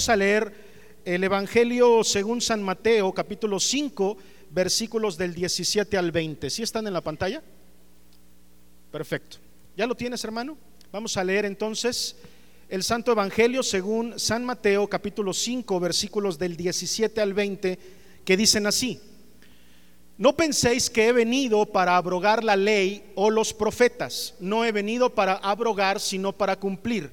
Vamos a leer el Evangelio según San Mateo, capítulo 5, versículos del 17 al 20. ¿Sí están en la pantalla? Perfecto. ¿Ya lo tienes, hermano? Vamos a leer entonces el Santo Evangelio según San Mateo, capítulo 5, versículos del 17 al 20, que dicen así. No penséis que he venido para abrogar la ley o los profetas. No he venido para abrogar, sino para cumplir.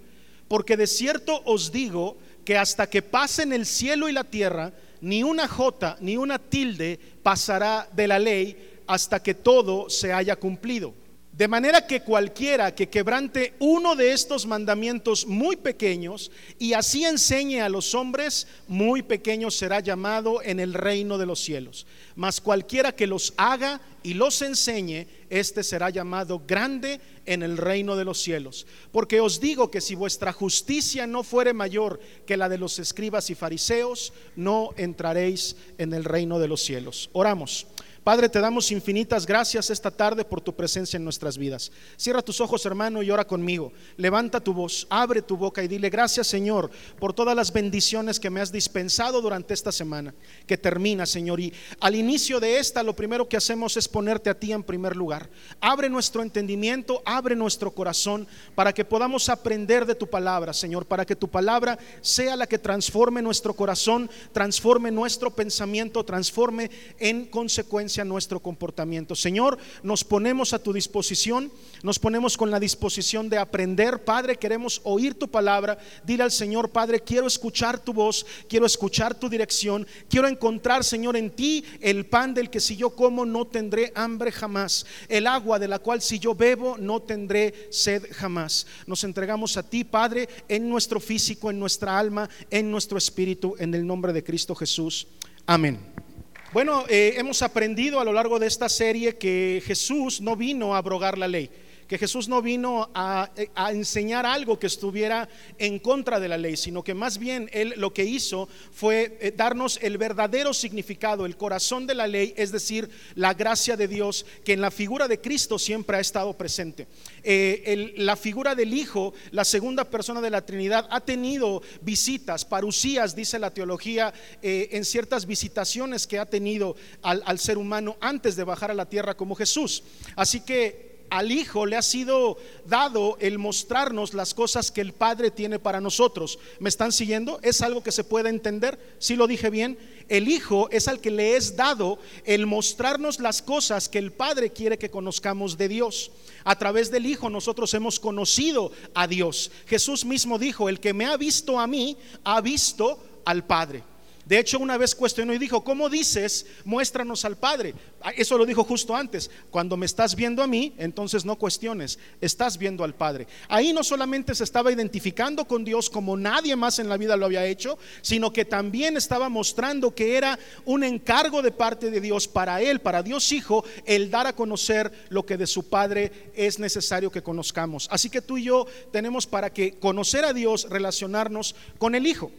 Porque de cierto os digo que hasta que pasen el cielo y la tierra, ni una jota ni una tilde pasará de la ley hasta que todo se haya cumplido. De manera que cualquiera que quebrante uno de estos mandamientos muy pequeños y así enseñe a los hombres, muy pequeño será llamado en el reino de los cielos. Mas cualquiera que los haga y los enseñe, éste será llamado grande en el reino de los cielos. Porque os digo que si vuestra justicia no fuere mayor que la de los escribas y fariseos, no entraréis en el reino de los cielos. Oramos. Padre, te damos infinitas gracias esta tarde por tu presencia en nuestras vidas. Cierra tus ojos, hermano, y ora conmigo. Levanta tu voz, abre tu boca y dile gracias, Señor, por todas las bendiciones que me has dispensado durante esta semana que termina, Señor. Y al inicio de esta, lo primero que hacemos es ponerte a ti en primer lugar. Abre nuestro entendimiento, abre nuestro corazón para que podamos aprender de tu palabra, Señor, para que tu palabra sea la que transforme nuestro corazón, transforme nuestro pensamiento, transforme en consecuencia nuestro comportamiento. Señor, nos ponemos a tu disposición, nos ponemos con la disposición de aprender. Padre, queremos oír tu palabra. Dile al Señor, Padre, quiero escuchar tu voz, quiero escuchar tu dirección, quiero encontrar, Señor, en ti el pan del que si yo como no tendré hambre jamás, el agua de la cual si yo bebo no tendré sed jamás. Nos entregamos a ti, Padre, en nuestro físico, en nuestra alma, en nuestro espíritu, en el nombre de Cristo Jesús. Amén. Bueno, eh, hemos aprendido a lo largo de esta serie que Jesús no vino a abrogar la ley que Jesús no vino a, enseñar algo que estuviera en contra de la ley, sino que más bien Él lo que hizo fue eh, darnos el verdadero significado, el corazón de la ley, es decir, la gracia de Dios, que en la figura de Cristo siempre ha estado presente. Eh, la figura del Hijo, la segunda persona de la Trinidad, ha tenido visitas, parucías, dice la teología, eh, en ciertas visitaciones que ha tenido al, al ser humano antes de bajar a la tierra como Jesús. Así que al Hijo le ha sido dado el mostrarnos las cosas que el Padre tiene para nosotros. ¿Me están siguiendo? ¿Es algo que se puede entender? Si lo dije bien, el Hijo es al que le es dado el mostrarnos las cosas que el Padre quiere que conozcamos de Dios. A través del Hijo nosotros hemos conocido a Dios. Jesús mismo dijo, el que me ha visto a mí, ha visto al Padre. De hecho, una vez cuestionó y dijo, ¿cómo dices, muéstranos al Padre? Ah, eso lo dijo justo antes. Cuando me estás viendo a mí, entonces no cuestiones, estás viendo al Padre. Ahí no solamente se estaba identificando con Dios como nadie más en la vida lo había hecho, sino que también estaba mostrando que era un encargo de parte de Dios para él, para Dios Hijo, el dar a conocer lo que de su Padre es necesario que conozcamos. Así que tú y yo tenemos para que conocer a Dios, relacionarnos con el Hijo.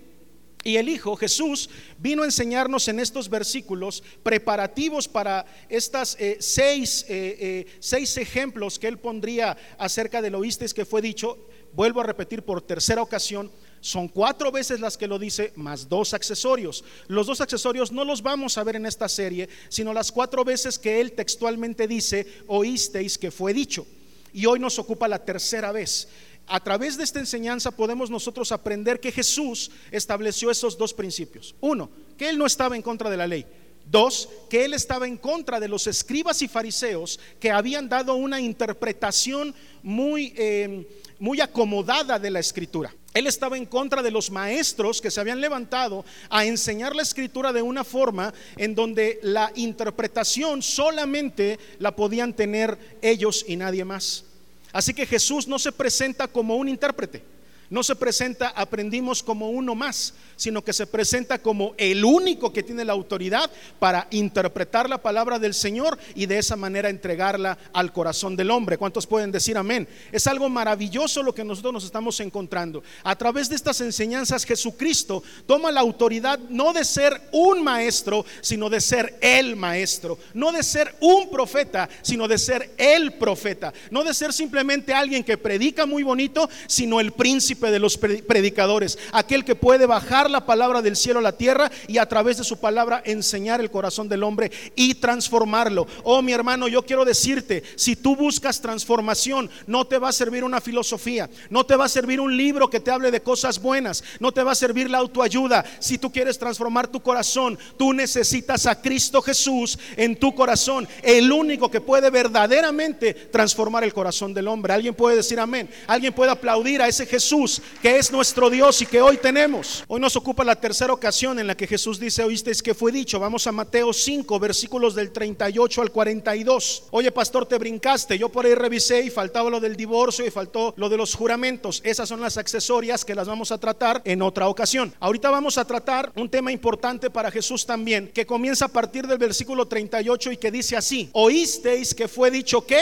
Y el Hijo, Jesús, vino a enseñarnos en estos versículos preparativos para estas eh, seis, eh, eh, seis, ejemplos que él pondría acerca de lo oísteis que fue dicho. Vuelvo a repetir por tercera ocasión, son cuatro veces las que lo dice, más dos accesorios. Los dos accesorios no los vamos a ver en esta serie, sino las cuatro veces que él textualmente dice, oísteis que fue dicho. Y hoy nos ocupa la tercera vez a través de esta enseñanza podemos nosotros aprender que Jesús estableció esos dos principios. Uno, que Él no estaba en contra de la ley. Dos, que Él estaba en contra de los escribas y fariseos que habían dado una interpretación muy, em, muy acomodada de la escritura. Él estaba en contra de los maestros que se habían levantado a enseñar la escritura de una forma en donde la interpretación solamente la podían tener ellos y nadie más. Así que Jesús no se presenta como un intérprete. No se presenta, aprendimos como uno más, sino que se presenta como el único que tiene la autoridad para interpretar la palabra del Señor y de esa manera entregarla al corazón del hombre. ¿Cuántos pueden decir amén? Es algo maravilloso lo que nosotros nos estamos encontrando. A través de estas enseñanzas Jesucristo toma la autoridad no de ser un maestro, sino de ser el maestro. No de ser un profeta, sino de ser el profeta. No de ser simplemente alguien que predica muy bonito, sino el príncipe de los predicadores, aquel que puede bajar la palabra del cielo a la tierra y a través de su palabra enseñar el corazón del hombre y transformarlo. Oh, mi hermano, yo quiero decirte, si tú buscas transformación, no te va a servir una filosofía, no te va a servir un libro que te hable de cosas buenas, no te va a servir la autoayuda. Si tú quieres transformar tu corazón, tú necesitas a Cristo Jesús en tu corazón, el único que puede verdaderamente transformar el corazón del hombre. Alguien puede decir amén. Alguien puede aplaudir a ese Jesús que es nuestro Dios y que hoy tenemos. Hoy nos ocupa la tercera ocasión en la que Jesús dice, oísteis que fue dicho. Vamos a Mateo 5, versículos del 38 al 42. Oye, pastor, te brincaste. Yo por ahí revisé y faltaba lo del divorcio y faltó lo de los juramentos. Esas son las accesorias que las vamos a tratar en otra ocasión. Ahorita vamos a tratar un tema importante para Jesús también, que comienza a partir del versículo 38 y que dice así, oísteis que fue dicho que,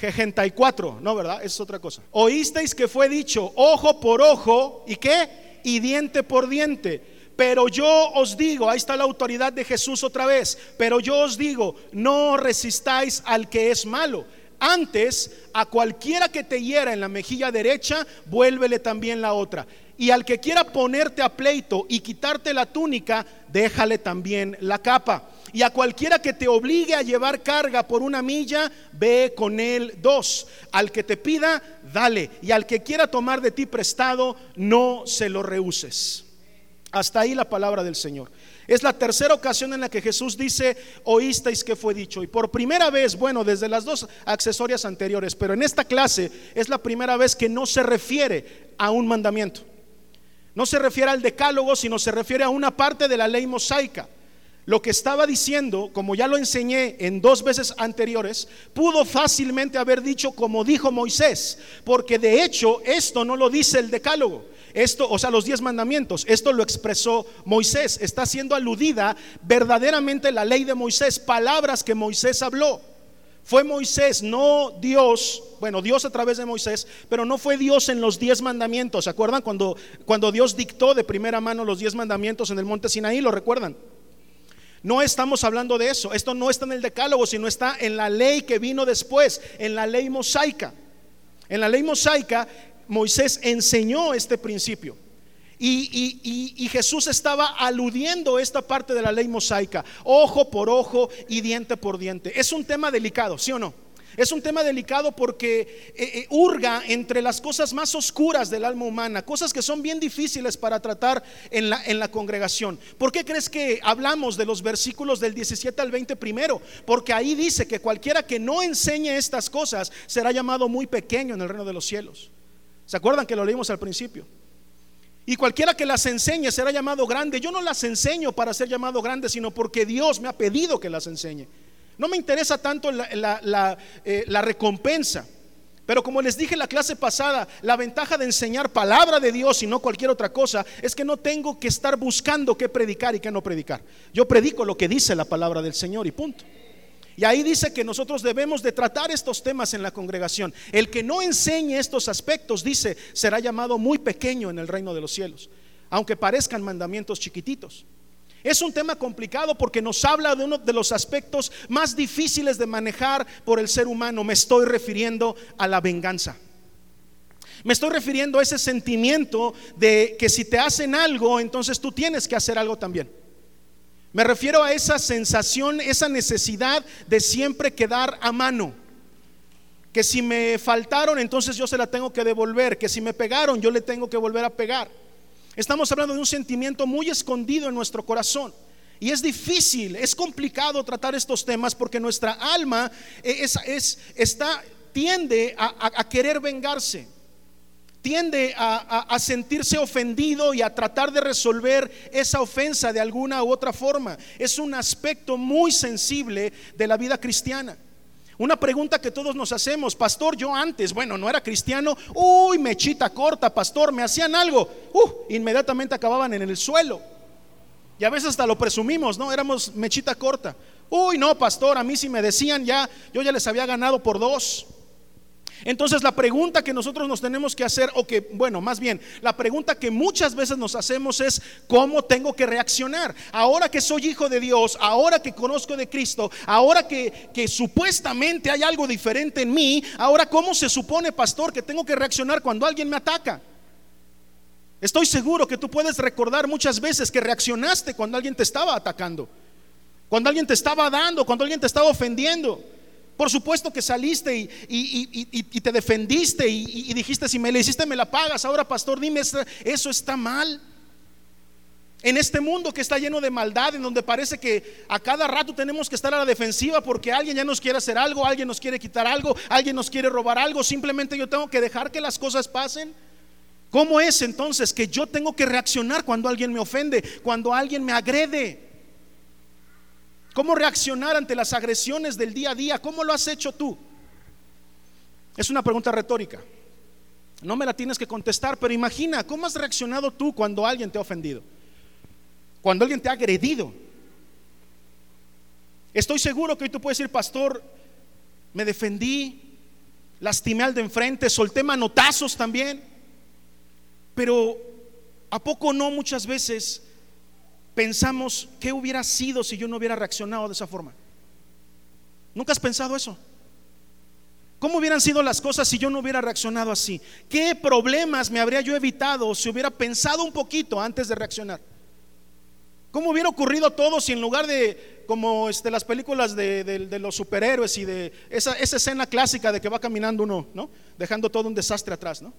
G34, no, ¿verdad? Es otra cosa. Oísteis que fue dicho ojo por ojo y qué, y diente por diente. Pero yo os digo, ahí está la autoridad de Jesús otra vez, pero yo os digo, no resistáis al que es malo. Antes, a cualquiera que te hiera en la mejilla derecha, vuélvele también la otra. Y al que quiera ponerte a pleito y quitarte la túnica, déjale también la capa. Y a cualquiera que te obligue a llevar carga por una milla, ve con él dos. Al que te pida, dale. Y al que quiera tomar de ti prestado, no se lo rehuses. Hasta ahí la palabra del Señor. Es la tercera ocasión en la que Jesús dice, oísteis que fue dicho. Y por primera vez, bueno, desde las dos accesorias anteriores, pero en esta clase es la primera vez que no se refiere a un mandamiento. No se refiere al decálogo, sino se refiere a una parte de la ley mosaica. Lo que estaba diciendo, como ya lo enseñé en dos veces anteriores, pudo fácilmente haber dicho como dijo Moisés, porque de hecho esto no lo dice el decálogo. Esto, o sea, los diez mandamientos, esto lo expresó Moisés. Está siendo aludida verdaderamente la ley de Moisés, palabras que Moisés habló. Fue Moisés, no Dios, bueno, Dios a través de Moisés, pero no fue Dios en los diez mandamientos. ¿Se acuerdan cuando, cuando Dios dictó de primera mano los diez mandamientos en el monte Sinaí? ¿Lo recuerdan? No estamos hablando de eso. Esto no está en el decálogo, sino está en la ley que vino después, en la ley mosaica. En la ley mosaica Moisés enseñó este principio. Y, Jesús estaba aludiendo esta parte de la ley mosaica, ojo por ojo y diente por diente. Es un tema delicado, ¿sí o no? Es un tema delicado porque eh, eh, hurga entre las cosas más oscuras del alma humana, cosas que son bien difíciles para tratar en la, en la congregación. ¿Por qué crees que hablamos de los versículos del 17 al 20 primero? Porque ahí dice que cualquiera que no enseñe estas cosas será llamado muy pequeño en el reino de los cielos. ¿Se acuerdan que lo leímos al principio? Y cualquiera que las enseñe será llamado grande. Yo no las enseño para ser llamado grande, sino porque Dios me ha pedido que las enseñe. No me interesa tanto la, eh, la recompensa. Pero como les dije en la clase pasada, la ventaja de enseñar palabra de Dios y no cualquier otra cosa es que no tengo que estar buscando qué predicar y qué no predicar. Yo predico lo que dice la palabra del Señor y punto. Y ahí dice que nosotros debemos de tratar estos temas en la congregación. El que no enseñe estos aspectos, dice, será llamado muy pequeño en el reino de los cielos, aunque parezcan mandamientos chiquititos. Es un tema complicado porque nos habla de uno de los aspectos más difíciles de manejar por el ser humano. Me estoy refiriendo a la venganza. Me estoy refiriendo a ese sentimiento de que si te hacen algo, entonces tú tienes que hacer algo también. Me refiero a esa sensación, esa necesidad de siempre quedar a mano. Que si me faltaron, entonces yo se la tengo que devolver. Que si me pegaron, yo le tengo que volver a pegar. Estamos hablando de un sentimiento muy escondido en nuestro corazón. Y es difícil, es complicado tratar estos temas porque nuestra alma es, está, tiende a querer vengarse tiende a, sentirse ofendido y a tratar de resolver esa ofensa de alguna u otra forma. Es un aspecto muy sensible de la vida cristiana. Una pregunta que todos nos hacemos, pastor, yo antes, bueno, no era cristiano, uy, mechita corta, pastor, me hacían algo, uh, inmediatamente acababan en el suelo. Y a veces hasta lo presumimos, ¿no? Éramos mechita corta. Uy, no, pastor, a mí si me decían ya, yo ya les había ganado por dos. Entonces la pregunta que nosotros nos tenemos que hacer, o que, bueno, más bien, la pregunta que muchas veces nos hacemos es, ¿cómo tengo que reaccionar? Ahora que soy hijo de Dios, ahora que conozco de Cristo, ahora que, que supuestamente hay algo diferente en mí, ahora ¿cómo se supone, pastor, que tengo que reaccionar cuando alguien me ataca? Estoy seguro que tú puedes recordar muchas veces que reaccionaste cuando alguien te estaba atacando, cuando alguien te estaba dando, cuando alguien te estaba ofendiendo. Por supuesto que saliste y, te defendiste y, dijiste, si me le hiciste, me la pagas. Ahora, pastor, dime, eso está mal. En este mundo que está lleno de maldad, en donde parece que a cada rato tenemos que estar a la defensiva porque alguien ya nos quiere hacer algo, alguien nos quiere quitar algo, alguien nos quiere robar algo, simplemente yo tengo que dejar que las cosas pasen. ¿Cómo es entonces que yo tengo que reaccionar cuando alguien me ofende, cuando alguien me agrede? ¿Cómo reaccionar ante las agresiones del día a día? ¿Cómo lo has hecho tú? Es una pregunta retórica. No me la tienes que contestar, pero imagina, ¿cómo has reaccionado tú cuando alguien te ha ofendido? Cuando alguien te ha agredido. Estoy seguro que hoy tú puedes decir, pastor, me defendí, lastimé al de enfrente, solté manotazos también. Pero ¿a poco no muchas veces pensamos qué hubiera sido si yo no hubiera reaccionado de esa forma. ¿Nunca has pensado eso? ¿Cómo hubieran sido las cosas si yo no hubiera reaccionado así? ¿Qué problemas me habría yo evitado si hubiera pensado un poquito antes de reaccionar? ¿Cómo hubiera ocurrido todo si en lugar de, como este, las películas de, los superhéroes y de esa, esa, escena clásica de que va caminando uno, ¿no? Dejando todo un desastre atrás, ¿no?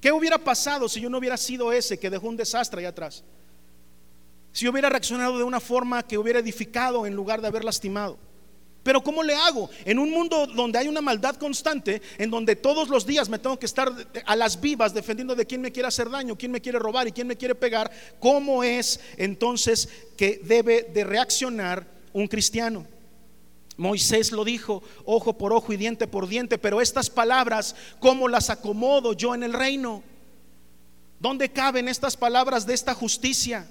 ¿Qué hubiera pasado si yo no hubiera sido ese que dejó un desastre ahí atrás? Si hubiera reaccionado de una forma que hubiera edificado en lugar de haber lastimado. Pero ¿cómo le hago? En un mundo donde hay una maldad constante, en donde todos los días me tengo que estar a las vivas defendiendo de quién me quiere hacer daño, quién me quiere robar y quién me quiere pegar, ¿cómo es entonces que debe de reaccionar un cristiano? Moisés lo dijo, ojo por ojo y diente por diente, pero estas palabras, ¿cómo las acomodo yo en el reino? ¿Dónde caben estas palabras de esta justicia?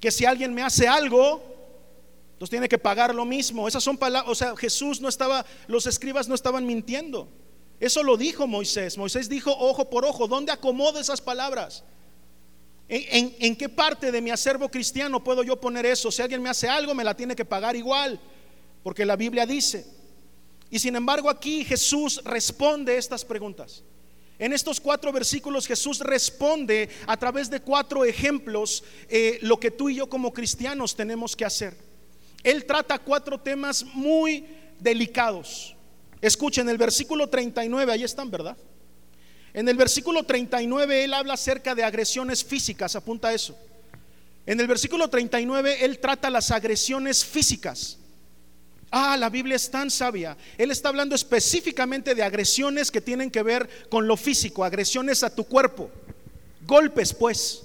Que si alguien me hace algo, entonces tiene que pagar lo mismo. Esas son palabras, o sea, Jesús no estaba, los escribas no estaban mintiendo. Eso lo dijo Moisés. Moisés dijo ojo por ojo. ¿Dónde acomodo esas palabras? ¿En, en, qué parte de mi acervo cristiano puedo yo poner eso? Si alguien me hace algo, me la tiene que pagar igual, porque la Biblia dice. Y sin embargo aquí Jesús responde estas preguntas. En estos cuatro versículos Jesús responde a través de cuatro ejemplos eh, lo que tú y yo como cristianos tenemos que hacer. Él trata cuatro temas muy delicados. Escuchen, el versículo 39, ahí están, ¿verdad? En el versículo 39 él habla acerca de agresiones físicas, apunta eso. En el versículo 39 él trata las agresiones físicas. Ah, la Biblia es tan sabia. Él está hablando específicamente de agresiones que tienen que ver con lo físico, agresiones a tu cuerpo. Golpes, pues.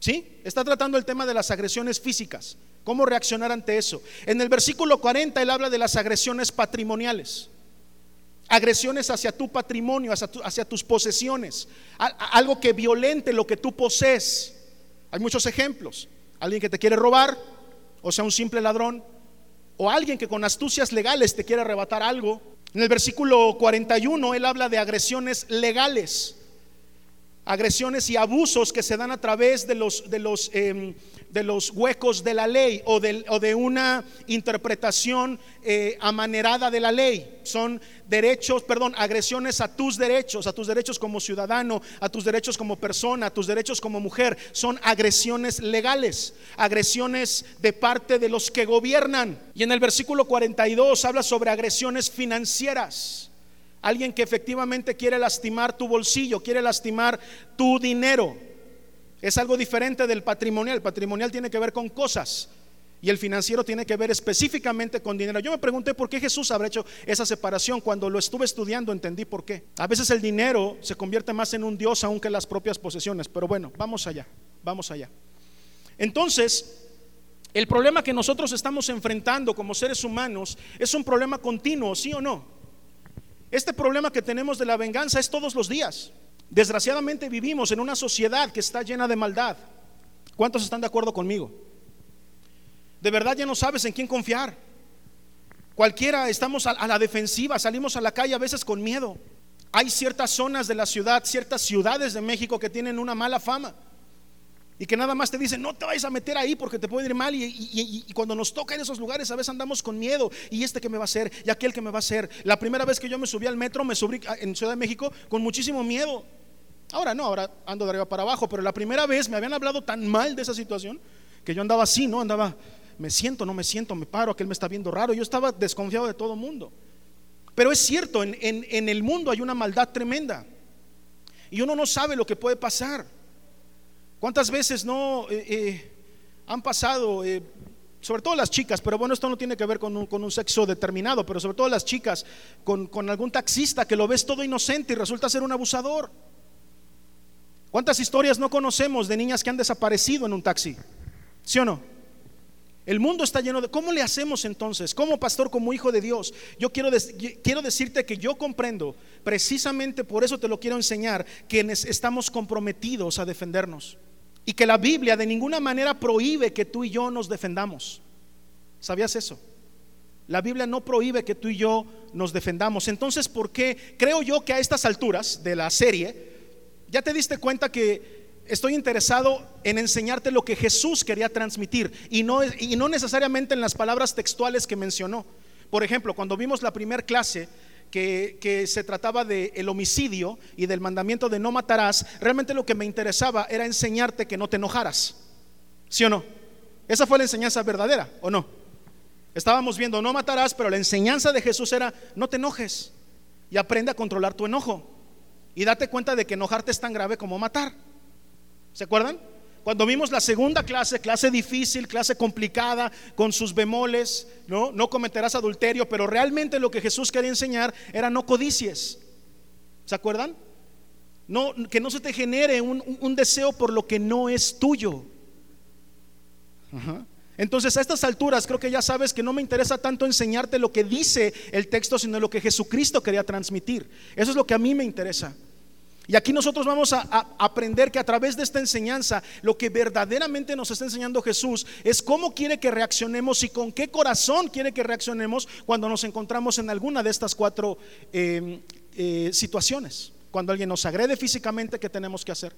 ¿Sí? Está tratando el tema de las agresiones físicas. ¿Cómo reaccionar ante eso? En el versículo 40 él habla de las agresiones patrimoniales. Agresiones hacia tu patrimonio, hacia, tus posesiones. Algo que violente lo que tú posees. Hay muchos ejemplos. Alguien que te quiere robar, o sea, un simple ladrón, o alguien que con astucias legales te quiere arrebatar algo. En el versículo 41 él habla de agresiones legales, agresiones y abusos que se dan a través de los, de los em, de los huecos de la ley o de, o de una interpretación eh, amanerada de la ley. Son derechos, perdón, agresiones a tus derechos, a tus derechos como ciudadano, a tus derechos como persona, a tus derechos como mujer. Son agresiones legales, agresiones de parte de los que gobiernan. Y en el versículo 42 habla sobre agresiones financieras. Alguien que efectivamente quiere lastimar tu bolsillo, quiere lastimar tu dinero. Es algo diferente del patrimonial. El patrimonial tiene que ver con cosas y el financiero tiene que ver específicamente con dinero. Yo me pregunté por qué Jesús habrá hecho esa separación. Cuando lo estuve estudiando entendí por qué. A veces el dinero se convierte más en un Dios aún que las propias posesiones. Pero bueno, vamos allá, vamos allá. Entonces, el problema que nosotros estamos enfrentando como seres humanos es un problema continuo, ¿sí o no? Este problema que tenemos de la venganza es todos los días. Desgraciadamente vivimos en una sociedad que está llena de maldad. ¿Cuántos están de acuerdo conmigo? De verdad ya no sabes en quién confiar. Cualquiera estamos a, la defensiva, salimos a la calle a veces con miedo. Hay ciertas zonas de la ciudad, ciertas ciudades de México que tienen una mala fama y que nada más te dicen, no te vayas a meter ahí porque te puede ir mal. Y, cuando nos toca en esos lugares, a veces andamos con miedo. Y este que me va a hacer, y aquel que me va a hacer. La primera vez que yo me subí al metro, me subí en Ciudad de México con muchísimo miedo. Ahora no, ahora ando de arriba para abajo, pero la primera vez me habían hablado tan mal de esa situación que yo andaba así, ¿no? Andaba, me siento, no me siento, me paro, aquel me está viendo raro. Yo estaba desconfiado de todo mundo. Pero es cierto, en, en, el mundo hay una maldad tremenda. Y uno no sabe lo que puede pasar. ¿Cuántas veces no eh, eh, han pasado, eh, sobre todo las chicas, pero bueno, esto no tiene que ver con un, sexo determinado, pero sobre todo las chicas, con, con algún taxista que lo ves todo inocente y resulta ser un abusador? ¿Cuántas historias no conocemos de niñas que han desaparecido en un taxi? ¿Sí o no? El mundo está lleno de... ¿Cómo le hacemos entonces? Como pastor, como hijo de Dios, yo quiero, quiero decirte que yo comprendo, precisamente por eso te lo quiero enseñar, que estamos comprometidos a defendernos. Y que la Biblia de ninguna manera prohíbe que tú y yo nos defendamos. ¿Sabías eso? La Biblia no prohíbe que tú y yo nos defendamos. Entonces, ¿por qué? Creo yo que a estas alturas de la serie, ya te diste cuenta que estoy interesado en enseñarte lo que Jesús quería transmitir y no, y no necesariamente en las palabras textuales que mencionó. Por ejemplo, cuando vimos la primera clase que, se trataba del el homicidio y del mandamiento de no matarás, realmente lo que me interesaba era enseñarte que no te enojaras. ¿Sí o no? Esa fue la enseñanza verdadera, ¿o no? Estábamos viendo no matarás, pero la enseñanza de Jesús era no te enojes y aprende a controlar tu enojo. Y date cuenta de que enojarte es tan grave como matar. ¿Se acuerdan? Cuando vimos la segunda clase, clase difícil, clase complicada, con sus bemoles, ¿no? No cometerás adulterio, pero realmente lo que Jesús quería enseñar era no codicies. ¿Se acuerdan? No, que no se te genere un, deseo por lo que no es tuyo. Entonces a estas alturas creo que ya sabes que no me interesa tanto enseñarte lo que dice el texto, sino lo que Jesucristo quería transmitir. Eso es lo que a mí me interesa. Y aquí nosotros vamos a, aprender que a través de esta enseñanza lo que verdaderamente nos está enseñando Jesús es cómo quiere que reaccionemos y con qué corazón quiere que reaccionemos cuando nos encontramos en alguna de estas cuatro em, eh, situaciones. Cuando alguien nos agrede físicamente, ¿qué tenemos que hacer?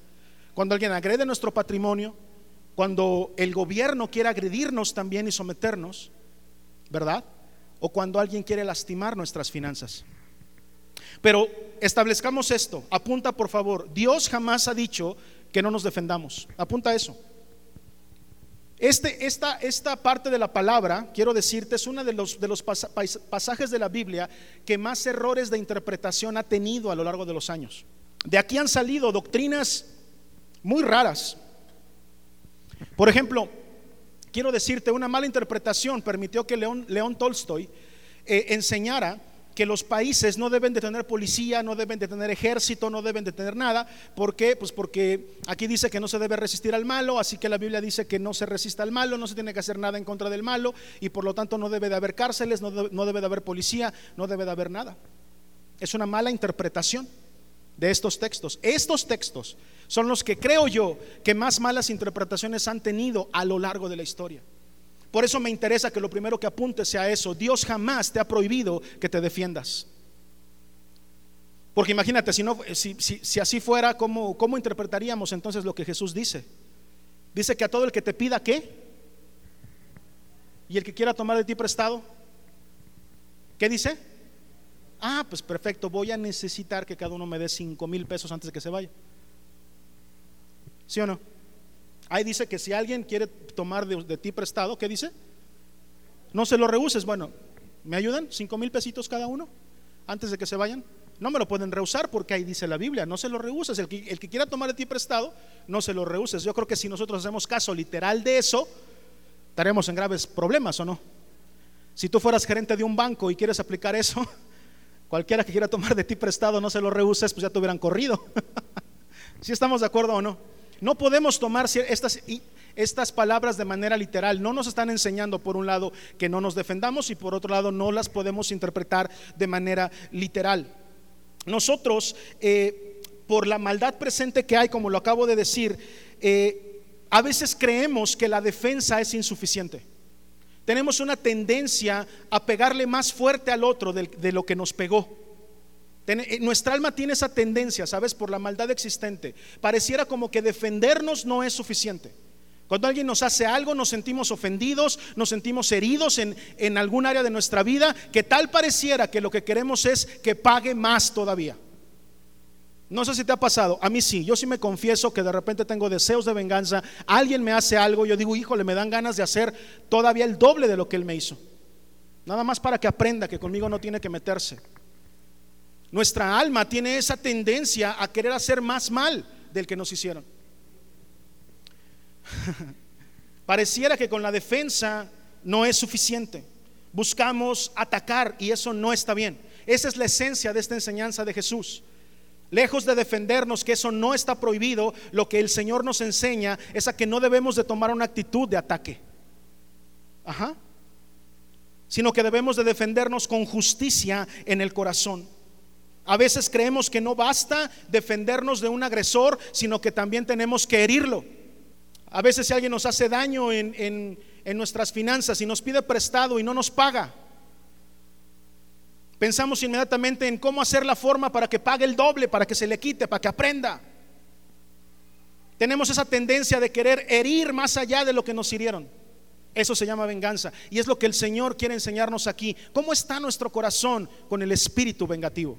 Cuando alguien agrede nuestro patrimonio, cuando el gobierno quiere agredirnos también y someternos, ¿verdad? O cuando alguien quiere lastimar nuestras finanzas. Pero establezcamos esto. Apunta, por favor. Dios jamás ha dicho que no nos defendamos. Apunta eso. Este, esta, esta parte de la palabra, quiero decirte, es uno de los, de los pasajes de la Biblia que más errores de interpretación ha tenido a lo largo de los años. De aquí han salido doctrinas muy raras. Por ejemplo, quiero decirte, una mala interpretación permitió que León, León Tolstoy eh, enseñara que los países no deben de tener policía, no deben de tener ejército, no deben de tener nada. ¿Por qué? Pues porque aquí dice que no se debe resistir al malo, así que la Biblia dice que no se resista al malo, no se tiene que hacer nada en contra del malo y por lo tanto no debe de haber cárceles, no debe, de haber policía, no debe de haber nada. Es una mala interpretación de estos textos. Estos textos son los que creo yo que más malas interpretaciones han tenido a lo largo de la historia. Por eso me interesa que lo primero que apuntes sea eso. Dios jamás te ha prohibido que te defiendas. Porque imagínate, si, no, si, así fuera, ¿cómo, ¿cómo interpretaríamos entonces lo que Jesús dice? Dice que a todo el que te pida, ¿qué? ¿Y el que quiera tomar de ti prestado? ¿Qué dice? Ah, pues perfecto, voy a necesitar que cada uno me dé cinco mil pesos antes de que se vaya. ¿Sí o no? Ahí dice que si alguien quiere tomar de, ti prestado, ¿qué dice? No se lo rehuses. Bueno, ¿me ayudan? ¿Cinco mil pesitos cada uno antes de que se vayan? No me lo pueden rehusar porque ahí dice la Biblia, no se lo rehuses. El que, el que quiera tomar de ti prestado, no se lo rehuses. Yo creo que si nosotros hacemos caso literal de eso, estaremos en graves problemas o no. Si tú fueras gerente de un banco y quieres aplicar eso, cualquiera que quiera tomar de ti prestado, no se lo rehuses, pues ya te hubieran corrido. si estamos de acuerdo o no? No podemos tomar estas, estas palabras de manera literal. No nos están enseñando, por un lado, que no nos defendamos y por otro lado, no las podemos interpretar de manera literal. Nosotros, eh, por la maldad presente que hay, como lo acabo de decir, eh, a veces creemos que la defensa es insuficiente. Tenemos una tendencia a pegarle más fuerte al otro de lo que nos pegó. Eh, nuestra alma tiene esa tendencia, ¿sabes? Por la maldad existente. Pareciera como que defendernos no es suficiente. Cuando alguien nos hace algo, nos sentimos ofendidos, nos sentimos heridos en, en algún área de nuestra vida, que tal pareciera que lo que queremos es que pague más todavía. No sé si te ha pasado, a mí sí, yo sí me confieso que de repente tengo deseos de venganza, alguien me hace algo, yo digo, híjole, me dan ganas de hacer todavía el doble de lo que él me hizo. Nada más para que aprenda que conmigo no tiene que meterse. Nuestra alma tiene esa tendencia a querer hacer más mal del que nos hicieron. Pareciera que con la defensa no es suficiente. Buscamos atacar y eso no está bien. Esa es la esencia de esta enseñanza de Jesús. Lejos de defendernos que eso no está prohibido, lo que el Señor nos enseña es a que no debemos de tomar una actitud de ataque. Ajá. Sino que debemos de defendernos con justicia en el corazón. A veces creemos que no basta defendernos de un agresor, sino que también tenemos que herirlo. A veces si alguien nos hace daño en, en, en nuestras finanzas y nos pide prestado y no nos paga, Pensamos inmediatamente en cómo hacer la forma para que pague el doble, para que se le quite, para que aprenda. Tenemos esa tendencia de querer herir más allá de lo que nos hirieron. Eso se llama venganza. Y es lo que el Señor quiere enseñarnos aquí. ¿Cómo está nuestro corazón con el espíritu vengativo?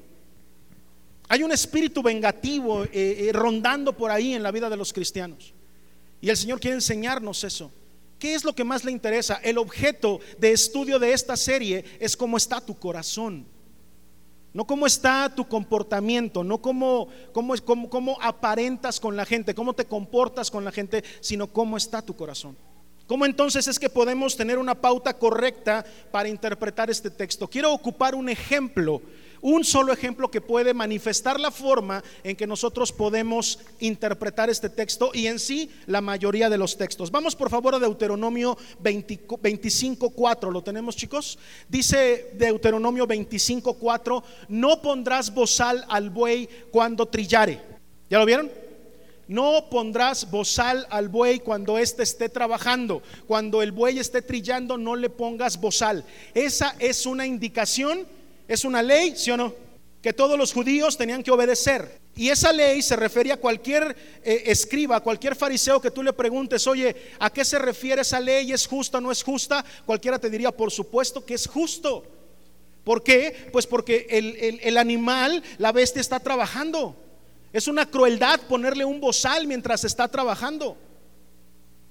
Hay un espíritu vengativo eh, eh, rondando por ahí en la vida de los cristianos. Y el Señor quiere enseñarnos eso. ¿Qué es lo que más le interesa? El objeto de estudio de esta serie es cómo está tu corazón. No cómo está tu comportamiento, no cómo, cómo, cómo, cómo aparentas con la gente, cómo te comportas con la gente, sino cómo está tu corazón. ¿Cómo entonces es que podemos tener una pauta correcta para interpretar este texto? Quiero ocupar un ejemplo un solo ejemplo que puede manifestar la forma en que nosotros podemos interpretar este texto y en sí la mayoría de los textos. Vamos por favor a Deuteronomio 25.4, ¿lo tenemos chicos? Dice Deuteronomio 25.4, no pondrás bozal al buey cuando trillare. ¿Ya lo vieron? No pondrás bozal al buey cuando éste esté trabajando. Cuando el buey esté trillando, no le pongas bozal. Esa es una indicación es una ley, ¿sí o no? Que todos los judíos tenían que obedecer. Y esa ley se refería a cualquier eh, escriba, a cualquier fariseo que tú le preguntes, oye, ¿a qué se refiere esa ley? ¿Es justa o no es justa? Cualquiera te diría, por supuesto que es justo. ¿Por qué? Pues porque el, animal, la bestia está trabajando. Es una crueldad ponerle un bozal mientras está trabajando.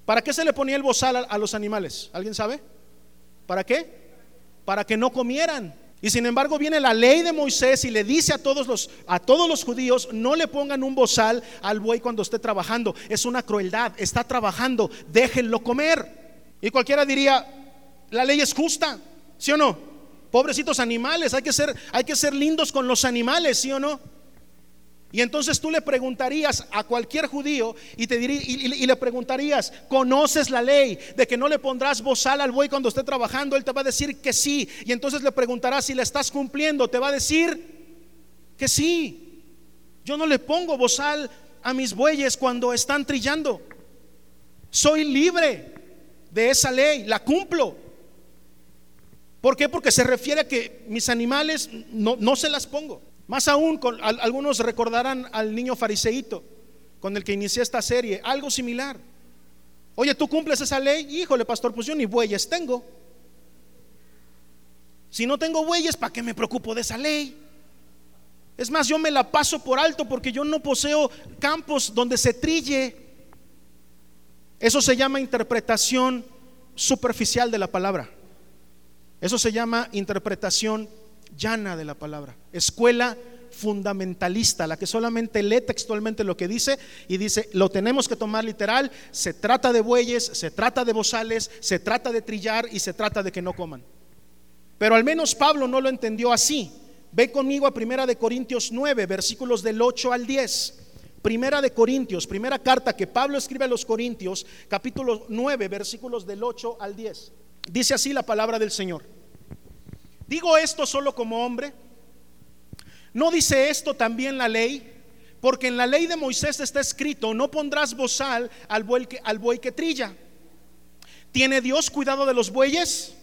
¿Para qué se le ponía el bozal a los animales? ¿Alguien sabe? ¿Para qué? Para que no comieran. Y sin embargo viene la ley de Moisés y le dice a todos los a todos los judíos, no le pongan un bozal al buey cuando esté trabajando, es una crueldad, está trabajando, déjenlo comer. Y cualquiera diría, la ley es justa, ¿sí o no? Pobrecitos animales, hay que ser hay que ser lindos con los animales, ¿sí o no? Y entonces tú le preguntarías a cualquier judío y, te y, le preguntarías, ¿conoces la ley de que no le pondrás bozal al buey cuando esté trabajando? Él te va a decir que sí. Y entonces le preguntarás si la estás cumpliendo. Te va a decir que sí. Yo no le pongo bozal a mis bueyes cuando están trillando. Soy libre de esa ley, la cumplo. ¿Por qué? Porque se refiere a que mis animales no, no se las pongo. Más aún, algunos recordarán al niño fariseíto con el que inicié esta serie, algo similar. Oye, ¿tú cumples esa ley? Híjole, pastor, pues yo ni bueyes tengo. Si no tengo bueyes, ¿para qué me preocupo de esa ley? Es más, yo me la paso por alto porque yo no poseo campos donde se trille. Eso se llama interpretación superficial de la palabra. Eso se llama interpretación llana de la palabra, escuela fundamentalista, la que solamente lee textualmente lo que dice y dice, lo tenemos que tomar literal, se trata de bueyes, se trata de bozales, se trata de trillar y se trata de que no coman. Pero al menos Pablo no lo entendió así. Ve conmigo a Primera de Corintios 9, versículos del 8 al 10. Primera de Corintios, primera carta que Pablo escribe a los Corintios, capítulo 9, versículos del 8 al 10. Dice así la palabra del Señor. Digo esto solo como hombre. ¿No dice esto también la ley? Porque en la ley de Moisés está escrito, no pondrás bozal al buey que, al buey que trilla. ¿Tiene Dios cuidado de los bueyes?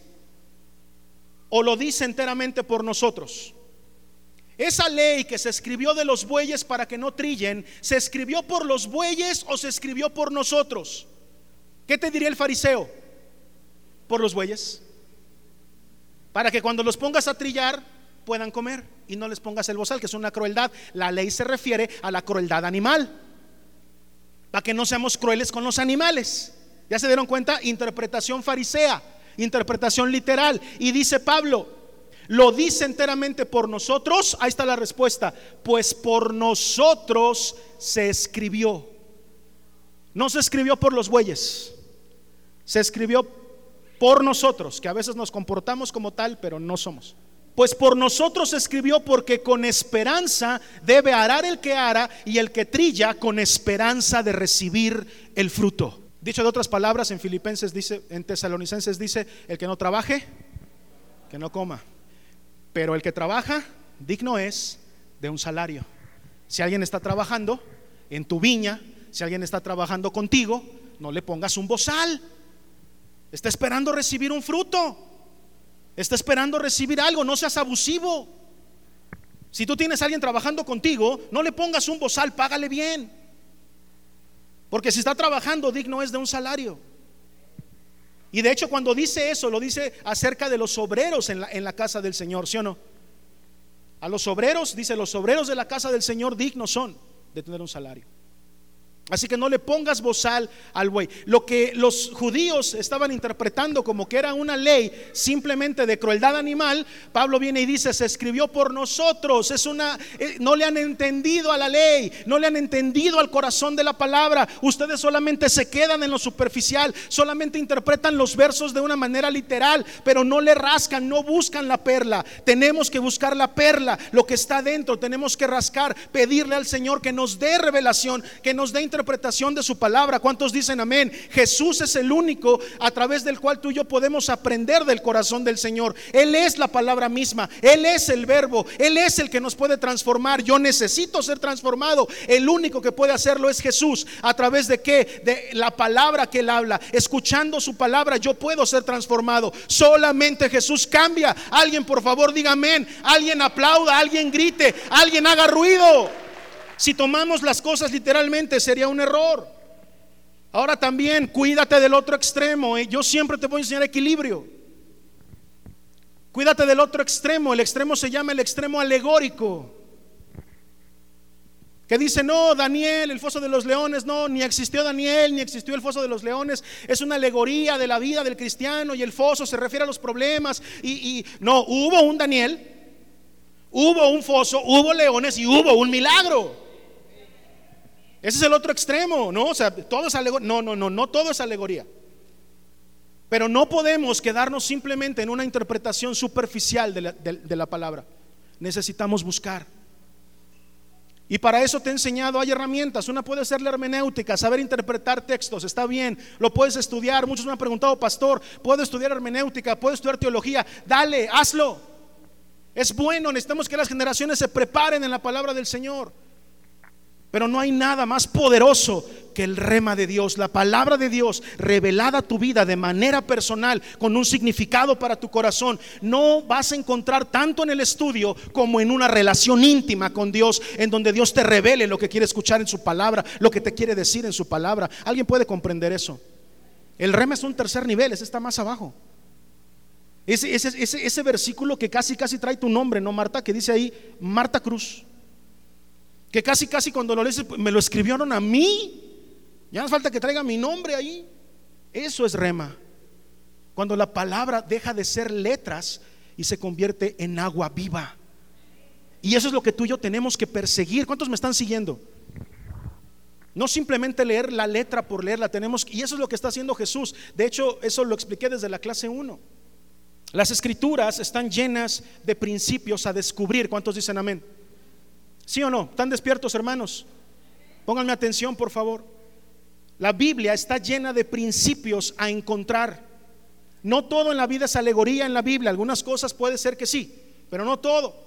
¿O lo dice enteramente por nosotros? Esa ley que se escribió de los bueyes para que no trillen, ¿se escribió por los bueyes o se escribió por nosotros? ¿Qué te diría el fariseo? Por los bueyes para que cuando los pongas a trillar puedan comer y no les pongas el bozal, que es una crueldad. La ley se refiere a la crueldad animal, para que no seamos crueles con los animales. ¿Ya se dieron cuenta? Interpretación farisea, interpretación literal. Y dice Pablo, lo dice enteramente por nosotros. Ahí está la respuesta. Pues por nosotros se escribió. No se escribió por los bueyes. Se escribió por nosotros, que a veces nos comportamos como tal, pero no somos. Pues por nosotros escribió porque con esperanza debe arar el que ara y el que trilla con esperanza de recibir el fruto. Dicho de otras palabras, en Filipenses dice, en Tesalonicenses dice, el que no trabaje, que no coma. Pero el que trabaja, digno es de un salario. Si alguien está trabajando en tu viña, si alguien está trabajando contigo, no le pongas un bozal. Está esperando recibir un fruto. Está esperando recibir algo. No seas abusivo. Si tú tienes a alguien trabajando contigo, no le pongas un bozal, págale bien. Porque si está trabajando, digno es de un salario. Y de hecho cuando dice eso, lo dice acerca de los obreros en la, en la casa del Señor, ¿sí o no? A los obreros, dice, los obreros de la casa del Señor dignos son de tener un salario. Así que no le pongas bozal al buey. Lo que los judíos estaban interpretando como que era una ley simplemente de crueldad animal, Pablo viene y dice, se escribió por nosotros. Es una eh, no le han entendido a la ley, no le han entendido al corazón de la palabra. Ustedes solamente se quedan en lo superficial, solamente interpretan los versos de una manera literal, pero no le rascan, no buscan la perla. Tenemos que buscar la perla, lo que está dentro, tenemos que rascar, pedirle al Señor que nos dé revelación, que nos dé interpretación de su palabra. ¿Cuántos dicen amén? Jesús es el único a través del cual tú y yo podemos aprender del corazón del Señor. Él es la palabra misma, Él es el verbo, Él es el que nos puede transformar. Yo necesito ser transformado. El único que puede hacerlo es Jesús. ¿A través de qué? De la palabra que Él habla. Escuchando su palabra yo puedo ser transformado. Solamente Jesús cambia. Alguien por favor diga amén. Alguien aplauda, alguien grite, alguien haga ruido. Si tomamos las cosas literalmente sería un error. Ahora también cuídate del otro extremo. ¿eh? Yo siempre te voy a enseñar equilibrio. Cuídate del otro extremo. El extremo se llama el extremo alegórico. Que dice, no, Daniel, el foso de los leones, no, ni existió Daniel, ni existió el foso de los leones. Es una alegoría de la vida del cristiano y el foso se refiere a los problemas. Y, y no, hubo un Daniel, hubo un foso, hubo leones y hubo un milagro. Ese es el otro extremo, ¿no? O sea, todo es alegoría. No, no, no, no todo es alegoría. Pero no podemos quedarnos simplemente en una interpretación superficial de la, palabra. Necesitamos buscar. Y para eso te he enseñado, hay herramientas. Una puede ser la hermenéutica, saber interpretar textos, está bien, lo puedes estudiar. Muchos me han preguntado, pastor, ¿puedo estudiar hermenéutica? ¿Puedo estudiar teología? Dale, hazlo. Es bueno, necesitamos que las generaciones se preparen en la palabra del Señor. Pero no hay nada más poderoso que el rema de Dios, la palabra de Dios revelada a tu vida de manera personal, con un significado para tu corazón. No vas a encontrar tanto en el estudio como en una relación íntima con Dios, en donde Dios te revele lo que quiere escuchar en su palabra, lo que te quiere decir en su palabra. ¿Alguien puede comprender eso? El rema es un tercer nivel, ese está más abajo. Ese, ese, ese, ese versículo que casi, casi trae tu nombre, ¿no, Marta? Que dice ahí, Marta Cruz que casi, casi cuando lo lees me lo escribieron a mí. Ya no falta que traiga mi nombre ahí. Eso es rema. Cuando la palabra deja de ser letras y se convierte en agua viva. Y eso es lo que tú y yo tenemos que perseguir. ¿Cuántos me están siguiendo? No simplemente leer la letra por leerla, tenemos y eso es lo que está haciendo Jesús. De hecho, eso lo expliqué desde la clase 1. Las escrituras están llenas de principios a descubrir. ¿Cuántos dicen amén? ¿Sí o no? ¿Están despiertos, hermanos? Pónganme atención, por favor. La Biblia está llena de principios a encontrar. No todo en la vida es alegoría en la Biblia. Algunas cosas puede ser que sí, pero no todo.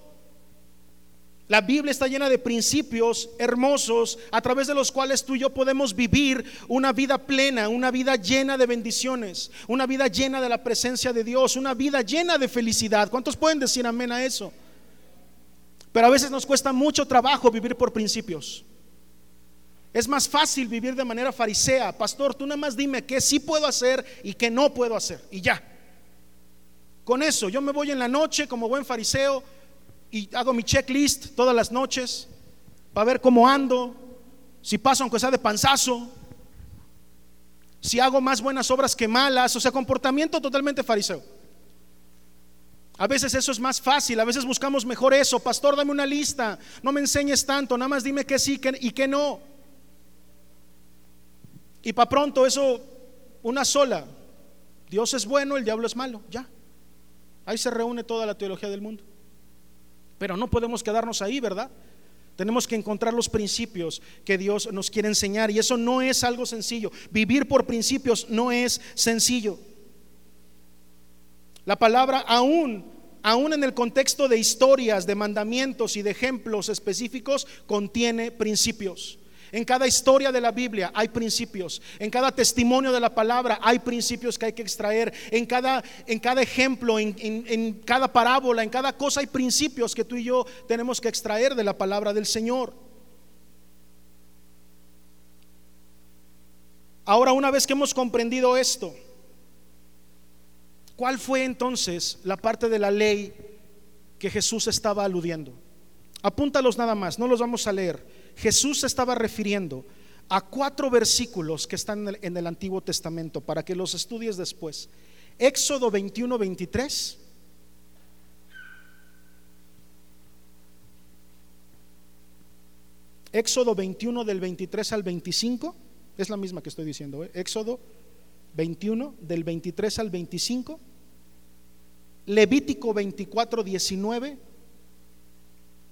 La Biblia está llena de principios hermosos a través de los cuales tú y yo podemos vivir una vida plena, una vida llena de bendiciones, una vida llena de la presencia de Dios, una vida llena de felicidad. ¿Cuántos pueden decir amén a eso? Pero a veces nos cuesta mucho trabajo vivir por principios. Es más fácil vivir de manera farisea. Pastor, tú nada más dime qué sí puedo hacer y qué no puedo hacer. Y ya. Con eso, yo me voy en la noche como buen fariseo y hago mi checklist todas las noches para ver cómo ando, si paso aunque sea de panzazo, si hago más buenas obras que malas, o sea, comportamiento totalmente fariseo. A veces eso es más fácil, a veces buscamos mejor eso. Pastor, dame una lista, no me enseñes tanto, nada más dime que sí y que no. Y para pronto eso, una sola. Dios es bueno, el diablo es malo, ya. Ahí se reúne toda la teología del mundo. Pero no podemos quedarnos ahí, ¿verdad? Tenemos que encontrar los principios que Dios nos quiere enseñar y eso no es algo sencillo. Vivir por principios no es sencillo. La palabra aún, aún en el contexto de historias, de mandamientos y de ejemplos específicos, contiene principios. En cada historia de la Biblia hay principios. En cada testimonio de la palabra hay principios que hay que extraer. En cada, en cada ejemplo, en, en, cada parábola, en cada cosa hay principios que tú y yo tenemos que extraer de la palabra del Señor. Ahora, una vez que hemos comprendido esto, ¿Cuál fue entonces la parte de la ley que Jesús estaba aludiendo? Apúntalos nada más, no los vamos a leer. Jesús estaba refiriendo a cuatro versículos que están en el, Antiguo Testamento para que los estudies después. Éxodo 21, 23. Éxodo 21 del 23 al 25, es la misma que estoy diciendo, ¿eh? Éxodo 21, del 23 al 25. Levítico 24, 19.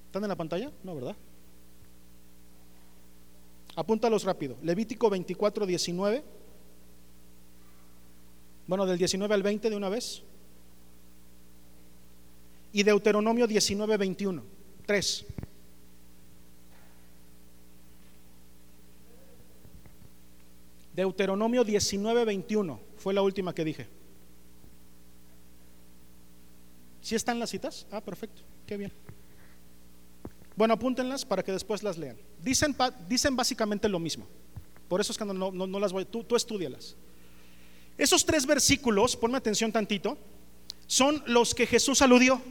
¿Están en la pantalla? No, ¿verdad? Apúntalos rápido. Levítico 24, 19. Bueno, del 19 al 20 de una vez. Y Deuteronomio 19, 21. Tres. Deuteronomio 19, 21 fue la última que dije. ¿Sí están las citas? Ah, perfecto, qué bien. Bueno, apúntenlas para que después las lean. Dicen, dicen básicamente lo mismo. Por eso es que no, no, las voy, tú, tú estudialas. Esos tres versículos, ponme atención tantito, son los que Jesús aludió.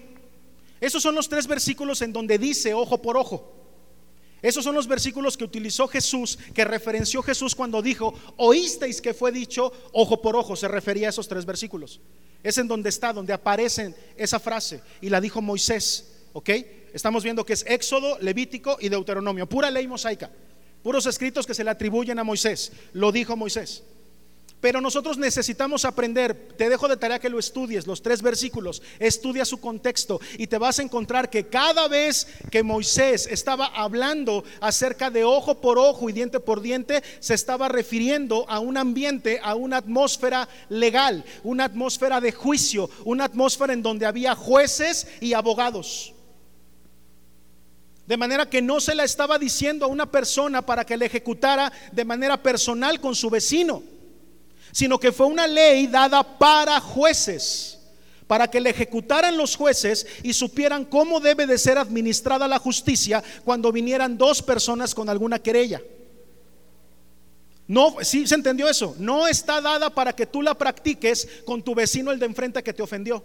Esos son los tres versículos en donde dice ojo por ojo. Esos son los versículos que utilizó Jesús, que referenció Jesús cuando dijo, oísteis que fue dicho ojo por ojo. Se refería a esos tres versículos. Es en donde está, donde aparece esa frase. Y la dijo Moisés. ¿Ok? Estamos viendo que es Éxodo, Levítico y Deuteronomio. Pura ley mosaica. Puros escritos que se le atribuyen a Moisés. Lo dijo Moisés. Pero nosotros necesitamos aprender, te dejo de tarea que lo estudies, los tres versículos, estudia su contexto y te vas a encontrar que cada vez que Moisés estaba hablando acerca de ojo por ojo y diente por diente, se estaba refiriendo a un ambiente, a una atmósfera legal, una atmósfera de juicio, una atmósfera en donde había jueces y abogados. De manera que no se la estaba diciendo a una persona para que le ejecutara de manera personal con su vecino sino que fue una ley dada para jueces, para que le ejecutaran los jueces y supieran cómo debe de ser administrada la justicia cuando vinieran dos personas con alguna querella. No, sí se entendió eso. No está dada para que tú la practiques con tu vecino el de enfrente que te ofendió.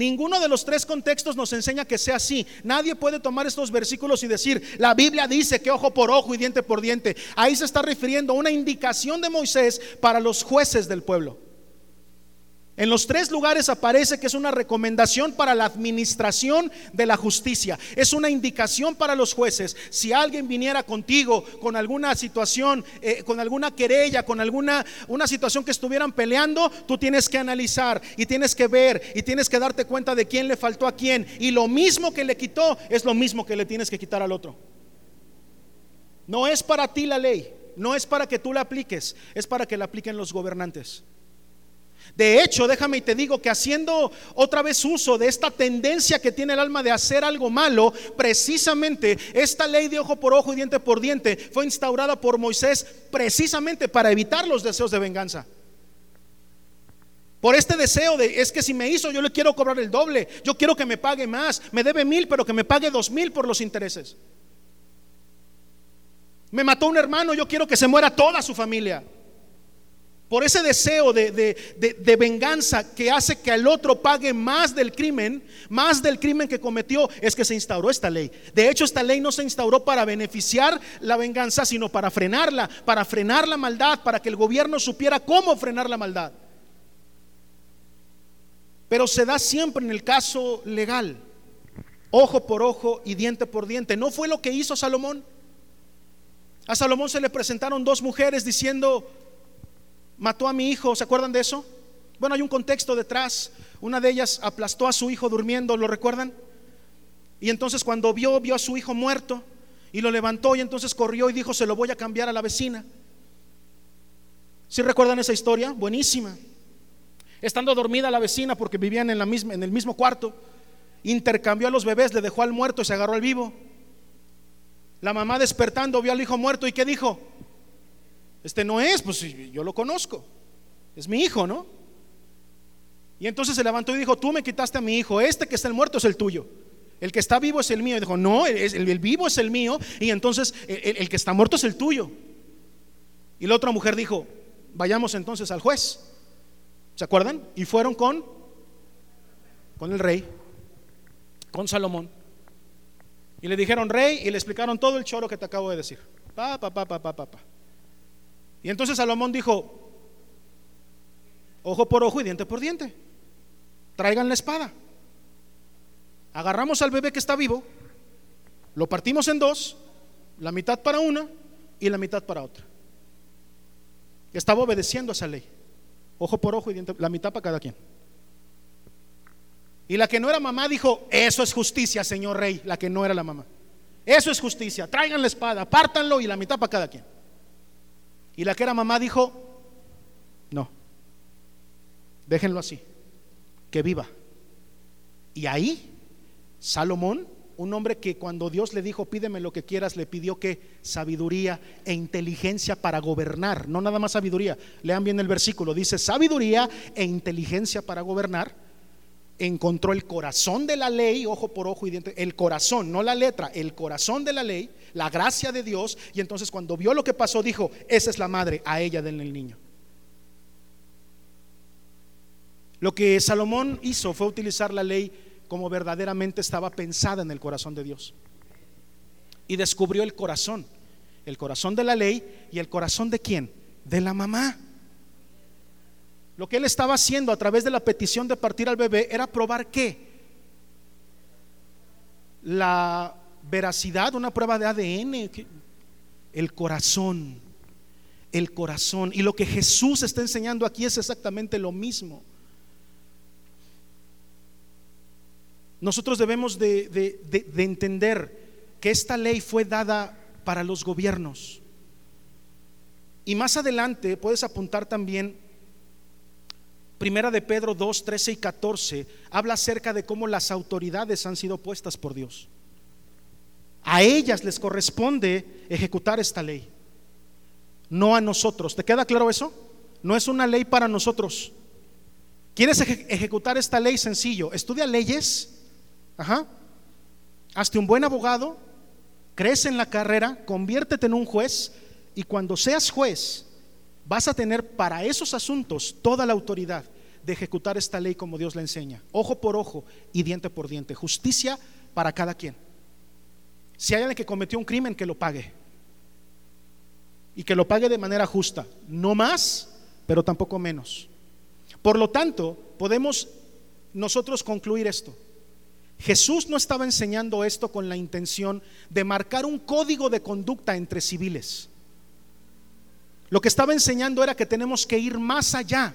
Ninguno de los tres contextos nos enseña que sea así. Nadie puede tomar estos versículos y decir, la Biblia dice que ojo por ojo y diente por diente. Ahí se está refiriendo a una indicación de Moisés para los jueces del pueblo. En los tres lugares aparece que es una recomendación para la administración de la justicia. Es una indicación para los jueces. Si alguien viniera contigo con alguna situación, eh, con alguna querella, con alguna una situación que estuvieran peleando, tú tienes que analizar y tienes que ver y tienes que darte cuenta de quién le faltó a quién. Y lo mismo que le quitó es lo mismo que le tienes que quitar al otro. No es para ti la ley, no es para que tú la apliques, es para que la apliquen los gobernantes. De hecho, déjame y te digo que haciendo otra vez uso de esta tendencia que tiene el alma de hacer algo malo, precisamente esta ley de ojo por ojo y diente por diente fue instaurada por Moisés precisamente para evitar los deseos de venganza. Por este deseo de, es que si me hizo, yo le quiero cobrar el doble, yo quiero que me pague más, me debe mil, pero que me pague dos mil por los intereses. Me mató un hermano, yo quiero que se muera toda su familia. Por ese deseo de, de, venganza que hace que el otro pague más del crimen, más del crimen que cometió, es que se instauró esta ley. De hecho, esta ley no se instauró para beneficiar la venganza, sino para frenarla, para frenar la maldad, para que el gobierno supiera cómo frenar la maldad. Pero se da siempre en el caso legal, ojo por ojo y diente por diente. ¿No fue lo que hizo Salomón? A Salomón se le presentaron dos mujeres diciendo, mató a mi hijo, ¿se acuerdan de eso? Bueno, hay un contexto detrás. Una de ellas aplastó a su hijo durmiendo, ¿lo recuerdan? Y entonces cuando vio, vio a su hijo muerto y lo levantó y entonces corrió y dijo, se lo voy a cambiar a la vecina. ¿Sí recuerdan esa historia? Buenísima. Estando dormida la vecina porque vivían en, la misma, en el mismo cuarto, intercambió a los bebés, le dejó al muerto y se agarró al vivo. La mamá despertando vio al hijo muerto y ¿qué dijo? Este no es, pues yo lo conozco. Es mi hijo, ¿no? Y entonces se levantó y dijo, tú me quitaste a mi hijo, este que está muerto es el tuyo. El que está vivo es el mío. Y dijo, no, el, vivo es el mío. Y entonces el, que está muerto es el tuyo. Y la otra mujer dijo, vayamos entonces al juez. ¿Se acuerdan? Y fueron con, con el rey, con Salomón. Y le dijeron, rey, y le explicaron todo el choro que te acabo de decir. Pa, pa, pa, pa, pa, pa. Y entonces Salomón dijo, ojo por ojo y diente por diente. Traigan la espada. Agarramos al bebé que está vivo, lo partimos en dos, la mitad para una y la mitad para otra. Estaba obedeciendo a esa ley. Ojo por ojo y diente, la mitad para cada quien. Y la que no era mamá dijo, eso es justicia, señor rey, la que no era la mamá. Eso es justicia, traigan la espada, pártanlo y la mitad para cada quien. Y la que era mamá dijo, no, déjenlo así, que viva. Y ahí, Salomón, un hombre que cuando Dios le dijo, pídeme lo que quieras, le pidió que sabiduría e inteligencia para gobernar, no nada más sabiduría. Lean bien el versículo, dice sabiduría e inteligencia para gobernar. Encontró el corazón de la ley, ojo por ojo y diente, el corazón, no la letra, el corazón de la ley, la gracia de Dios. Y entonces cuando vio lo que pasó, dijo, esa es la madre, a ella denle el niño. Lo que Salomón hizo fue utilizar la ley como verdaderamente estaba pensada en el corazón de Dios. Y descubrió el corazón, el corazón de la ley y el corazón de quién? De la mamá. Lo que él estaba haciendo a través de la petición de partir al bebé era probar qué? La veracidad, una prueba de ADN, el corazón, el corazón. Y lo que Jesús está enseñando aquí es exactamente lo mismo. Nosotros debemos de, entender que esta ley fue dada para los gobiernos. Y más adelante puedes apuntar también, Primera de Pedro 2, 13 y 14, habla acerca de cómo las autoridades han sido puestas por Dios. A ellas les corresponde ejecutar esta ley, no a nosotros. ¿Te queda claro eso? No es una ley para nosotros. ¿Quieres ejecutar esta ley? Sencillo. Estudia leyes Ajá. Hazte un buen abogado, crece en la carrera, conviértete en un juez y cuando seas juez vas a tener para esos asuntos toda la autoridad de ejecutar esta ley como Dios la enseña, ojo por ojo y diente por diente, justicia para cada quien. Si hay alguien que cometió un crimen, que lo pague. Y que lo pague de manera justa, no más, pero tampoco menos. Por lo tanto, podemos nosotros concluir esto. Jesús no estaba enseñando esto con la intención de marcar un código de conducta entre civiles. Lo que estaba enseñando era que tenemos que ir más allá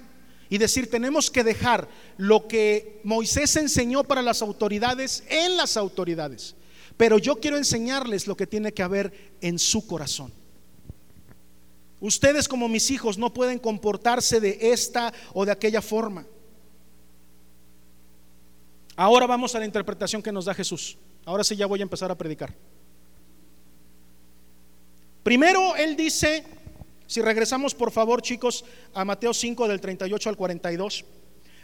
y decir, tenemos que dejar lo que Moisés enseñó para las autoridades en las autoridades. Pero yo quiero enseñarles lo que tiene que haber en su corazón. Ustedes como mis hijos no pueden comportarse de esta o de aquella forma. Ahora vamos a la interpretación que nos da Jesús. Ahora sí ya voy a empezar a predicar. Primero, Él dice, si regresamos por favor chicos a Mateo 5 del 38 al 42,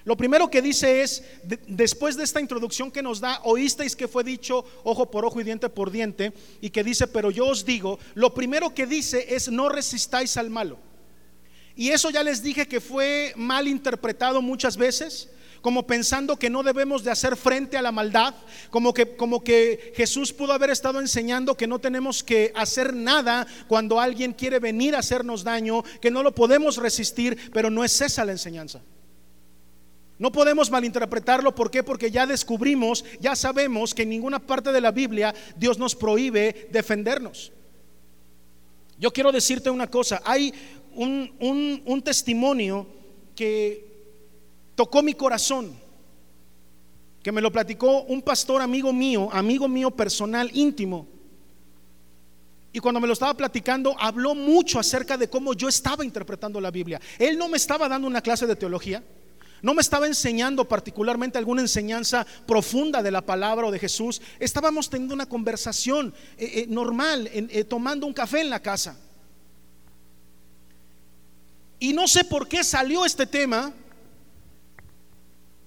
lo primero que dice es, después de esta introducción que nos da, oísteis que fue dicho ojo por ojo y diente por diente, y que dice, pero yo os digo, lo primero que dice es, no resistáis al malo. Y eso ya les dije que fue mal interpretado muchas veces, como pensando que no debemos de hacer frente a la maldad, como que, como que Jesús pudo haber estado enseñando que no tenemos que hacer nada cuando alguien quiere venir a hacernos daño, que no lo podemos resistir, pero no es esa la enseñanza. No podemos malinterpretarlo, ¿por qué? Porque ya descubrimos, ya sabemos que en ninguna parte de la Biblia Dios nos prohíbe defendernos. Yo quiero decirte una cosa, hay un, un testimonio que tocó mi corazón, que me lo platicó un pastor amigo mío, amigo mío personal, íntimo. Y cuando me lo estaba platicando, habló mucho acerca de cómo yo estaba interpretando la Biblia. Él no me estaba dando una clase de teología, no me estaba enseñando particularmente alguna enseñanza profunda de la palabra o de Jesús. Estábamos teniendo una conversación eh, eh, normal, eh, tomando un café en la casa. Y no sé por qué salió este tema.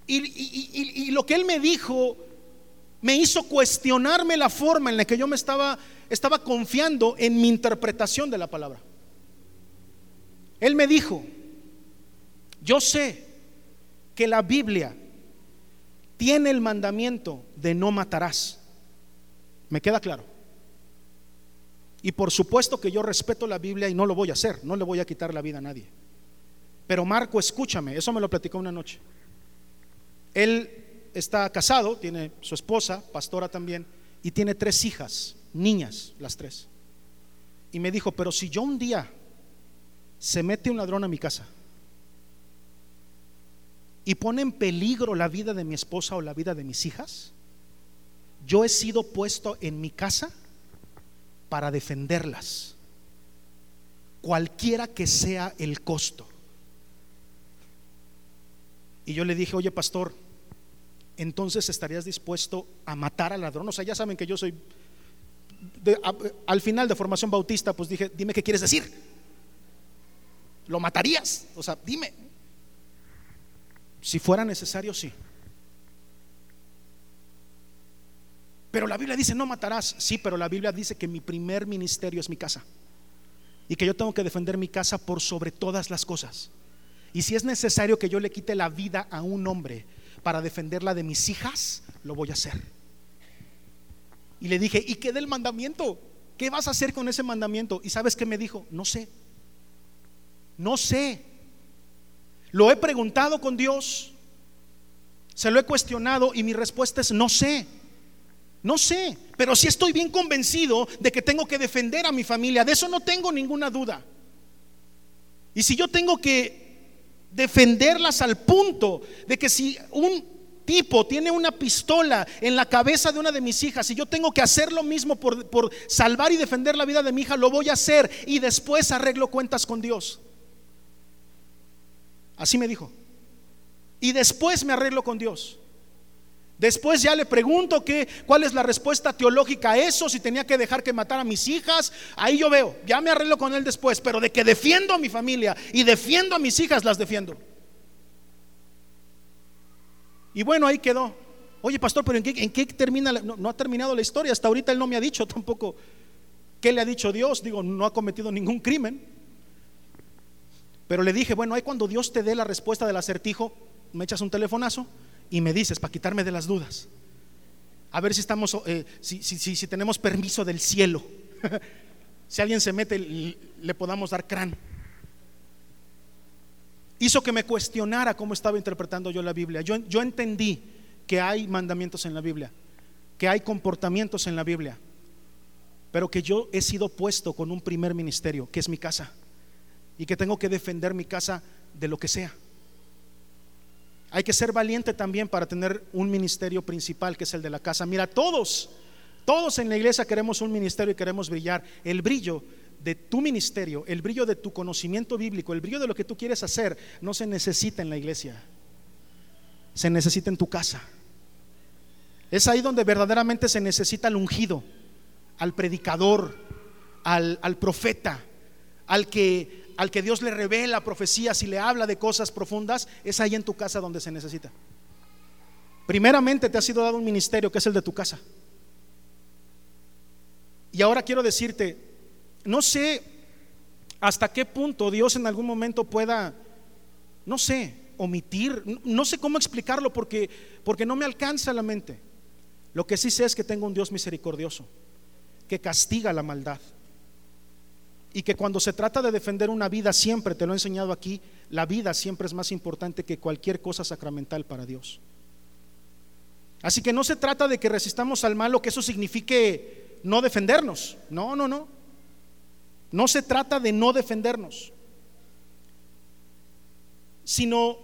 Y, lo que él me dijo me hizo cuestionarme la forma en la que yo me estaba, estaba confiando en mi interpretación de la palabra. Él me dijo, yo sé que la Biblia tiene el mandamiento de no matarás. ¿Me queda claro? Y por supuesto que yo respeto la Biblia y no lo voy a hacer, no le voy a quitar la vida a nadie. Pero Marco, escúchame, eso me lo platicó una noche. Él está casado, tiene su esposa, pastora también, y tiene tres hijas, niñas, las tres. Y me dijo, pero si yo un día se mete un ladrón a mi casa, y pone en peligro la vida de mi esposa o la vida de mis hijas, yo he sido puesto en mi casa para defenderlas, cualquiera que sea el costo. Y yo le dije, oye pastor, entonces estarías dispuesto a matar al ladrón. O sea, ya saben que yo soy, al final de formación bautista, pues dije, dime qué quieres decir. ¿Lo matarías? O sea, dime, si fuera necesario, sí. Pero la Biblia dice, no matarás. Sí, pero la Biblia dice que mi primer ministerio es mi casa. Y que yo tengo que defender mi casa por sobre todas las cosas. Y si es necesario que yo le quite la vida a un hombre para defenderla de mis hijas, lo voy a hacer. Y le dije, ¿y qué del mandamiento? ¿Qué vas a hacer con ese mandamiento? Y sabes qué me dijo, no sé. No sé. Lo he preguntado con Dios, se lo he cuestionado y mi respuesta es no sé. No sé, pero sí estoy bien convencido de que tengo que defender a mi familia, de eso no tengo ninguna duda. Y si yo tengo que defenderlas al punto de que si un tipo tiene una pistola en la cabeza de una de mis hijas y yo tengo que hacer lo mismo por, por salvar y defender la vida de mi hija, lo voy a hacer y después arreglo cuentas con Dios. Así me dijo. Y después me arreglo con Dios. Después ya le pregunto que, cuál es la respuesta teológica a eso, si tenía que dejar que matara a mis hijas. Ahí yo veo, ya me arreglo con él después, pero de que defiendo a mi familia y defiendo a mis hijas, las defiendo. Y bueno, ahí quedó. Oye, pastor, pero ¿en qué, termina? no, no ha terminado la historia. Hasta ahorita él no me ha dicho tampoco qué le ha dicho Dios. Digo, no ha cometido ningún crimen. Pero le dije, bueno, ahí cuando Dios te dé la respuesta del acertijo, me echas un telefonazo y me dices para quitarme de las dudas. A ver si estamos, eh, si, si, tenemos permiso del cielo. si alguien se mete, le podamos dar crán. Hizo que me cuestionara cómo estaba interpretando yo la Biblia. Yo, yo entendí que hay mandamientos en la Biblia, que hay comportamientos en la Biblia, pero que yo he sido puesto con un primer ministerio, que es mi casa y que tengo que defender mi casa de lo que sea. Hay que ser valiente también para tener un ministerio principal que es el de la casa. Mira, todos, todos en la iglesia queremos un ministerio y queremos brillar. El brillo de tu ministerio, el brillo de tu conocimiento bíblico, el brillo de lo que tú quieres hacer, no se necesita en la iglesia, se necesita en tu casa. Es ahí donde verdaderamente se necesita al ungido, al predicador, al, al profeta, al que al que Dios le revela profecías y le habla de cosas profundas, es ahí en tu casa donde se necesita. Primeramente te ha sido dado un ministerio que es el de tu casa. Y ahora quiero decirte, no sé hasta qué punto Dios en algún momento pueda, no sé, omitir, no sé cómo explicarlo porque, porque no me alcanza la mente. Lo que sí sé es que tengo un Dios misericordioso, que castiga la maldad. Y que cuando se trata de defender una vida, siempre, te lo he enseñado aquí, la vida siempre es más importante que cualquier cosa sacramental para Dios. Así que no se trata de que resistamos al malo, que eso signifique no defendernos. No, no, no. No se trata de no defendernos, sino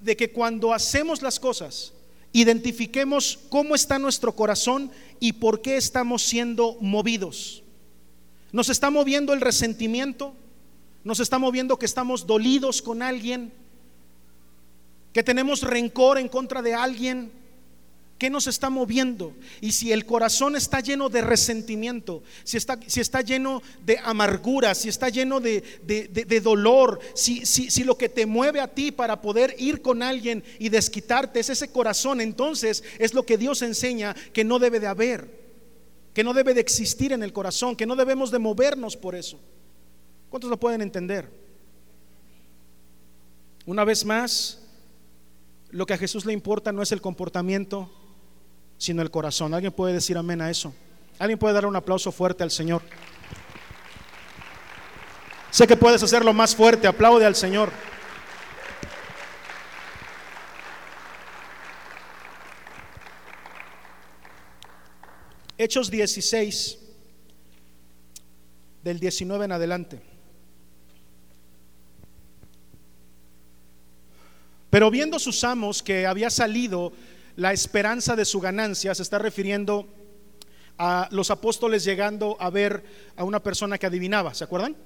de que cuando hacemos las cosas, identifiquemos cómo está nuestro corazón y por qué estamos siendo movidos. Nos está moviendo el resentimiento, nos está moviendo que estamos dolidos con alguien, que tenemos rencor en contra de alguien, ¿Qué nos está moviendo? Y si el corazón está lleno de resentimiento, si está, si está lleno de amargura, si está lleno de, dolor, si, si, si lo que te mueve a ti para poder ir con alguien y desquitarte es ese corazón, entonces es lo que Dios enseña que no debe de haber, que no debe de existir en el corazón, que no debemos de movernos por eso. ¿Cuántos lo pueden entender? Una vez más, lo que a Jesús le importa no es el comportamiento, sino el corazón. ¿Alguien puede decir amén a eso? ¿Alguien puede dar un aplauso fuerte al Señor? Sé que puedes hacerlo más fuerte, aplaude al Señor. Hechos 16, del 19 en adelante. Pero viendo sus amos que había salido la esperanza de su ganancia, se está refiriendo a los apóstoles llegando a ver a una persona que adivinaba, ¿se acuerdan?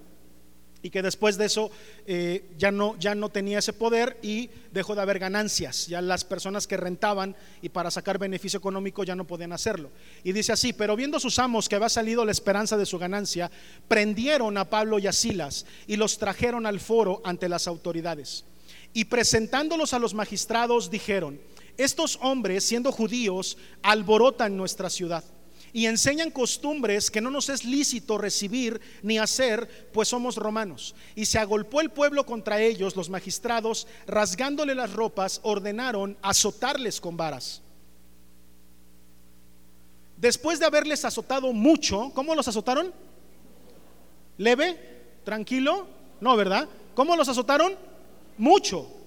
Y que después de eso eh, ya, no, ya no tenía ese poder y dejó de haber ganancias. Ya las personas que rentaban y para sacar beneficio económico ya no podían hacerlo. Y dice así, pero viendo sus amos que había salido la esperanza de su ganancia, prendieron a Pablo y a Silas y los trajeron al foro ante las autoridades. Y presentándolos a los magistrados dijeron, estos hombres, siendo judíos, alborotan nuestra ciudad y enseñan costumbres que no nos es lícito recibir ni hacer, pues somos romanos. Y se agolpó el pueblo contra ellos, los magistrados, rasgándole las ropas, ordenaron azotarles con varas. Después de haberles azotado mucho, ¿cómo los azotaron? ¿Leve? ¿Tranquilo? No, ¿verdad? ¿Cómo los azotaron? Mucho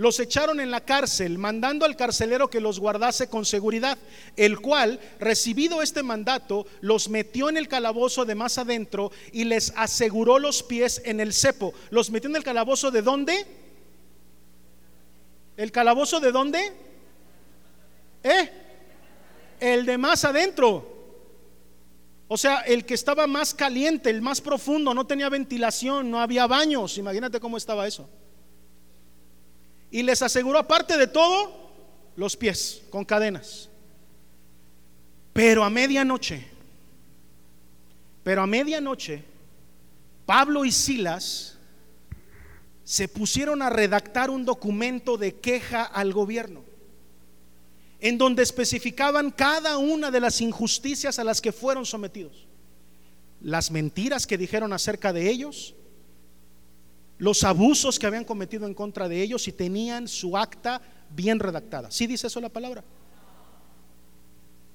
los echaron en la cárcel, mandando al carcelero que los guardase con seguridad, el cual, recibido este mandato, los metió en el calabozo de más adentro y les aseguró los pies en el cepo. ¿Los metió en el calabozo de dónde? ¿El calabozo de dónde? ¿Eh? El de más adentro. O sea, el que estaba más caliente, el más profundo, no tenía ventilación, no había baños. Imagínate cómo estaba eso y les aseguró aparte de todo los pies con cadenas. Pero a medianoche, pero a medianoche, Pablo y Silas se pusieron a redactar un documento de queja al gobierno, en donde especificaban cada una de las injusticias a las que fueron sometidos, las mentiras que dijeron acerca de ellos, los abusos que habían cometido en contra de ellos y tenían su acta bien redactada. ¿Sí dice eso la palabra?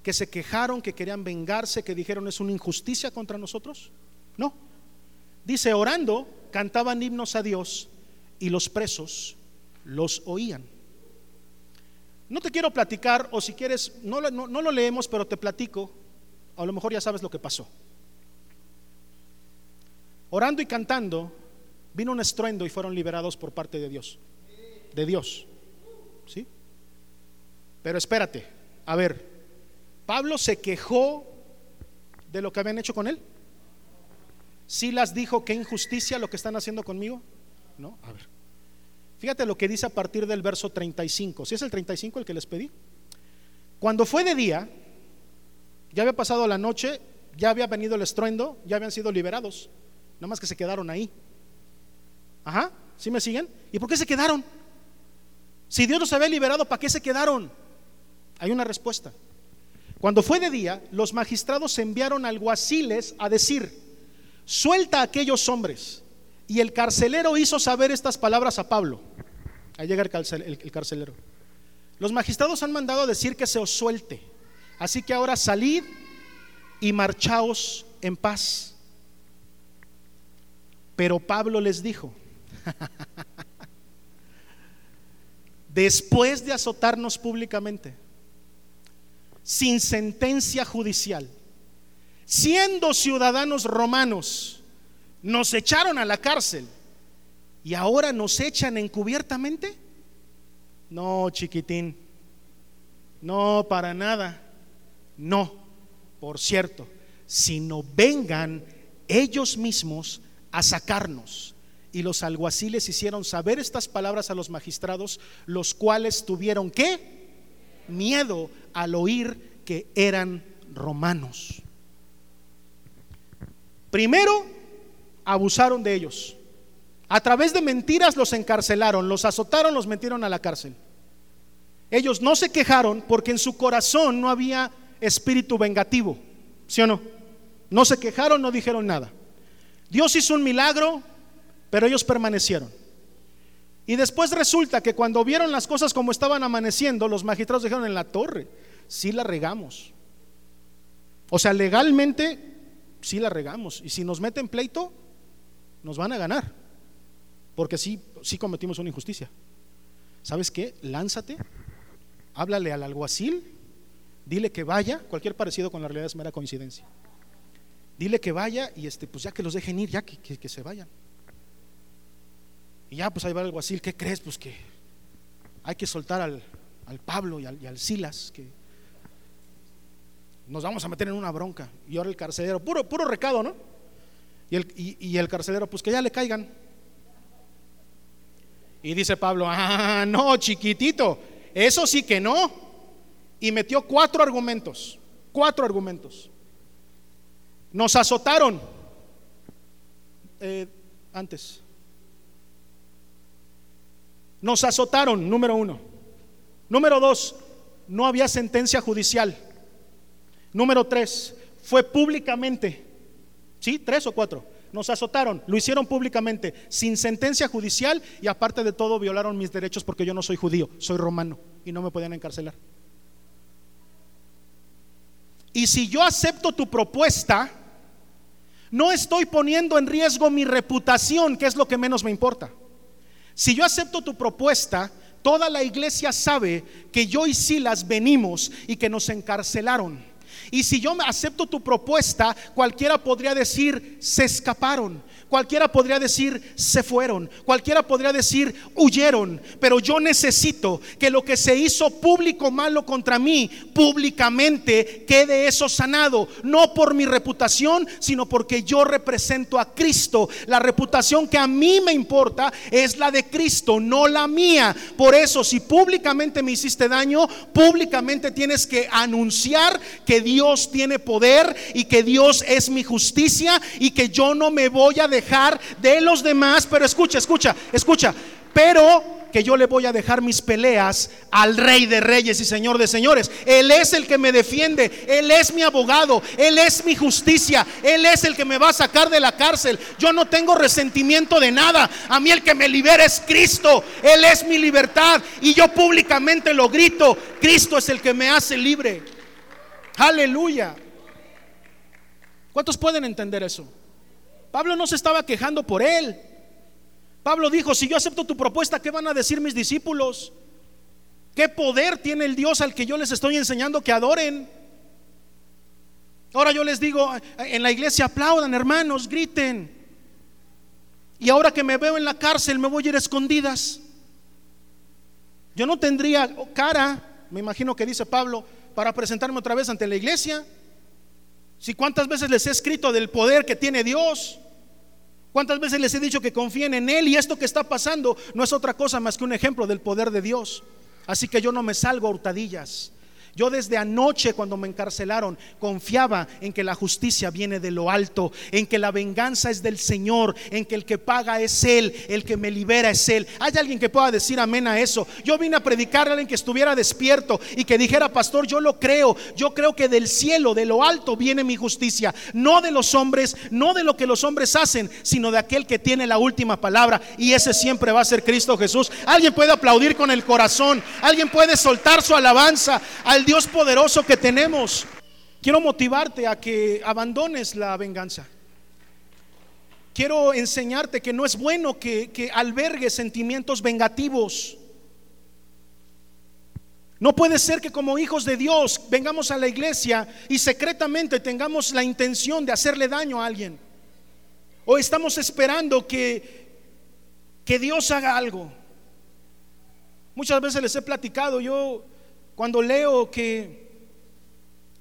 Que se quejaron, que querían vengarse, que dijeron es una injusticia contra nosotros. No. Dice, orando, cantaban himnos a Dios y los presos los oían. No te quiero platicar, o si quieres, no, no, no lo leemos, pero te platico. A lo mejor ya sabes lo que pasó. Orando y cantando, Vino un estruendo y fueron liberados por parte de Dios. De Dios. ¿Sí? Pero espérate, a ver, Pablo se quejó de lo que habían hecho con él. Si las dijo, qué injusticia lo que están haciendo conmigo. No, a ver. Fíjate lo que dice a partir del verso 35. Si es el 35 el que les pedí. Cuando fue de día, ya había pasado la noche, ya había venido el estruendo, ya habían sido liberados. Nada más que se quedaron ahí. Ajá, ¿sí me siguen? ¿Y por qué se quedaron? Si Dios los había liberado, ¿para qué se quedaron? Hay una respuesta. Cuando fue de día, los magistrados enviaron alguaciles a decir, suelta a aquellos hombres Y el carcelero hizo saber estas palabras a Pablo. Ahí llega el, carcelero. Los magistrados han mandado a decir que se os suelte. Así que ahora salid y marchaos en paz. Pero Pablo les dijo, después de azotarnos públicamente, sin sentencia judicial, siendo ciudadanos romanos, nos echaron a la cárcel y ahora nos echan encubiertamente. No, chiquitín, no, para nada, no, por cierto, sino vengan ellos mismos a sacarnos. Y los alguaciles hicieron saber estas palabras a los magistrados, los cuales tuvieron que miedo al oír que eran romanos. Primero, abusaron de ellos. A través de mentiras los encarcelaron, los azotaron, los metieron a la cárcel. Ellos no se quejaron porque en su corazón no había espíritu vengativo, ¿sí o no? No se quejaron, no dijeron nada. Dios hizo un milagro, pero ellos permanecieron. Y después resulta que cuando vieron las cosas como estaban amaneciendo, los magistrados dijeron en la torre, sí la regamos. O sea, legalmente sí la regamos. Y si nos meten pleito, nos van a ganar. Porque sí, sí cometimos una injusticia. ¿Sabes qué? Lánzate, háblale al alguacil, dile que vaya, cualquier parecido con la realidad es mera coincidencia. Dile que vaya y este, pues ya que los dejen ir, ya que, se vayan. Y ya pues ahí va el alguacil, ¿qué crees? Pues que hay que soltar al, Pablo y al, y al Silas, que nos vamos a meter en una bronca. Y ahora el carcelero, puro, puro recado, ¿no? Y el, y, el carcelero, pues que ya le caigan. Y dice Pablo, ah, no, chiquitito, eso sí que no. Y metió cuatro argumentos, cuatro argumentos. Nos azotaron eh, antes. Nos azotaron, número uno. Número dos, no había sentencia judicial. Número tres, fue públicamente. ¿Sí? ¿Tres o cuatro? Nos azotaron, lo hicieron públicamente, sin sentencia judicial y aparte de todo violaron mis derechos porque yo no soy judío, soy romano y no me podían encarcelar. Y si yo acepto tu propuesta, no estoy poniendo en riesgo mi reputación, que es lo que menos me importa. Si yo acepto tu propuesta, toda la iglesia sabe que yo y Silas venimos y que nos encarcelaron. Y si yo acepto tu propuesta, cualquiera podría decir, se escaparon. Cualquiera podría decir, se fueron. Cualquiera podría decir, huyeron. Pero yo necesito que lo que se hizo público malo contra mí, públicamente quede eso sanado. No por mi reputación, sino porque yo represento a Cristo. La reputación que a mí me importa es la de Cristo, no la mía. Por eso, si públicamente me hiciste daño, públicamente tienes que anunciar que Dios tiene poder y que Dios es mi justicia y que yo no me voy a dejar de los demás, pero escucha, escucha, escucha, pero que yo le voy a dejar mis peleas al Rey de Reyes y Señor de Señores. Él es el que me defiende, Él es mi abogado, Él es mi justicia, Él es el que me va a sacar de la cárcel. Yo no tengo resentimiento de nada. A mí el que me libera es Cristo, Él es mi libertad y yo públicamente lo grito, Cristo es el que me hace libre. Aleluya. ¿Cuántos pueden entender eso? Pablo no se estaba quejando por él. Pablo dijo, si yo acepto tu propuesta, ¿qué van a decir mis discípulos? ¿Qué poder tiene el Dios al que yo les estoy enseñando que adoren? Ahora yo les digo, en la iglesia aplaudan, hermanos, griten. Y ahora que me veo en la cárcel, me voy a ir a escondidas. Yo no tendría cara, me imagino que dice Pablo, para presentarme otra vez ante la iglesia. Si cuántas veces les he escrito del poder que tiene Dios. ¿Cuántas veces les he dicho que confíen en Él? Y esto que está pasando no es otra cosa más que un ejemplo del poder de Dios. Así que yo no me salgo a hurtadillas. Yo desde anoche cuando me encarcelaron confiaba en que la justicia viene de lo alto, en que la venganza es del Señor, en que el que paga es Él, el que me libera es Él. ¿Hay alguien que pueda decir amén a eso? Yo vine a predicarle a alguien que estuviera despierto y que dijera, pastor, yo lo creo, yo creo que del cielo, de lo alto viene mi justicia, no de los hombres, no de lo que los hombres hacen, sino de aquel que tiene la última palabra y ese siempre va a ser Cristo Jesús. Alguien puede aplaudir con el corazón, alguien puede soltar su alabanza al Dios poderoso que tenemos. Quiero motivarte a que abandones la venganza. Quiero enseñarte que no es bueno que, que sentimientos vengativos. No puede ser que como hijos de Dios vengamos a la iglesia y secretamente tengamos la intención de hacerle daño a alguien. O estamos esperando que, que Dios haga algo. Muchas veces les he platicado, yo cuando leo que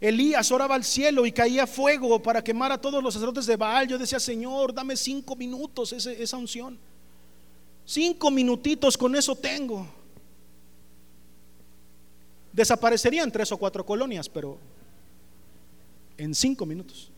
Elías oraba al cielo y caía fuego para quemar a todos los sacerdotes de Baal, yo decía, Señor, dame cinco minutos esa unción. Cinco minutitos con eso tengo. Desaparecerían tres o cuatro colonias, pero en cinco minutos.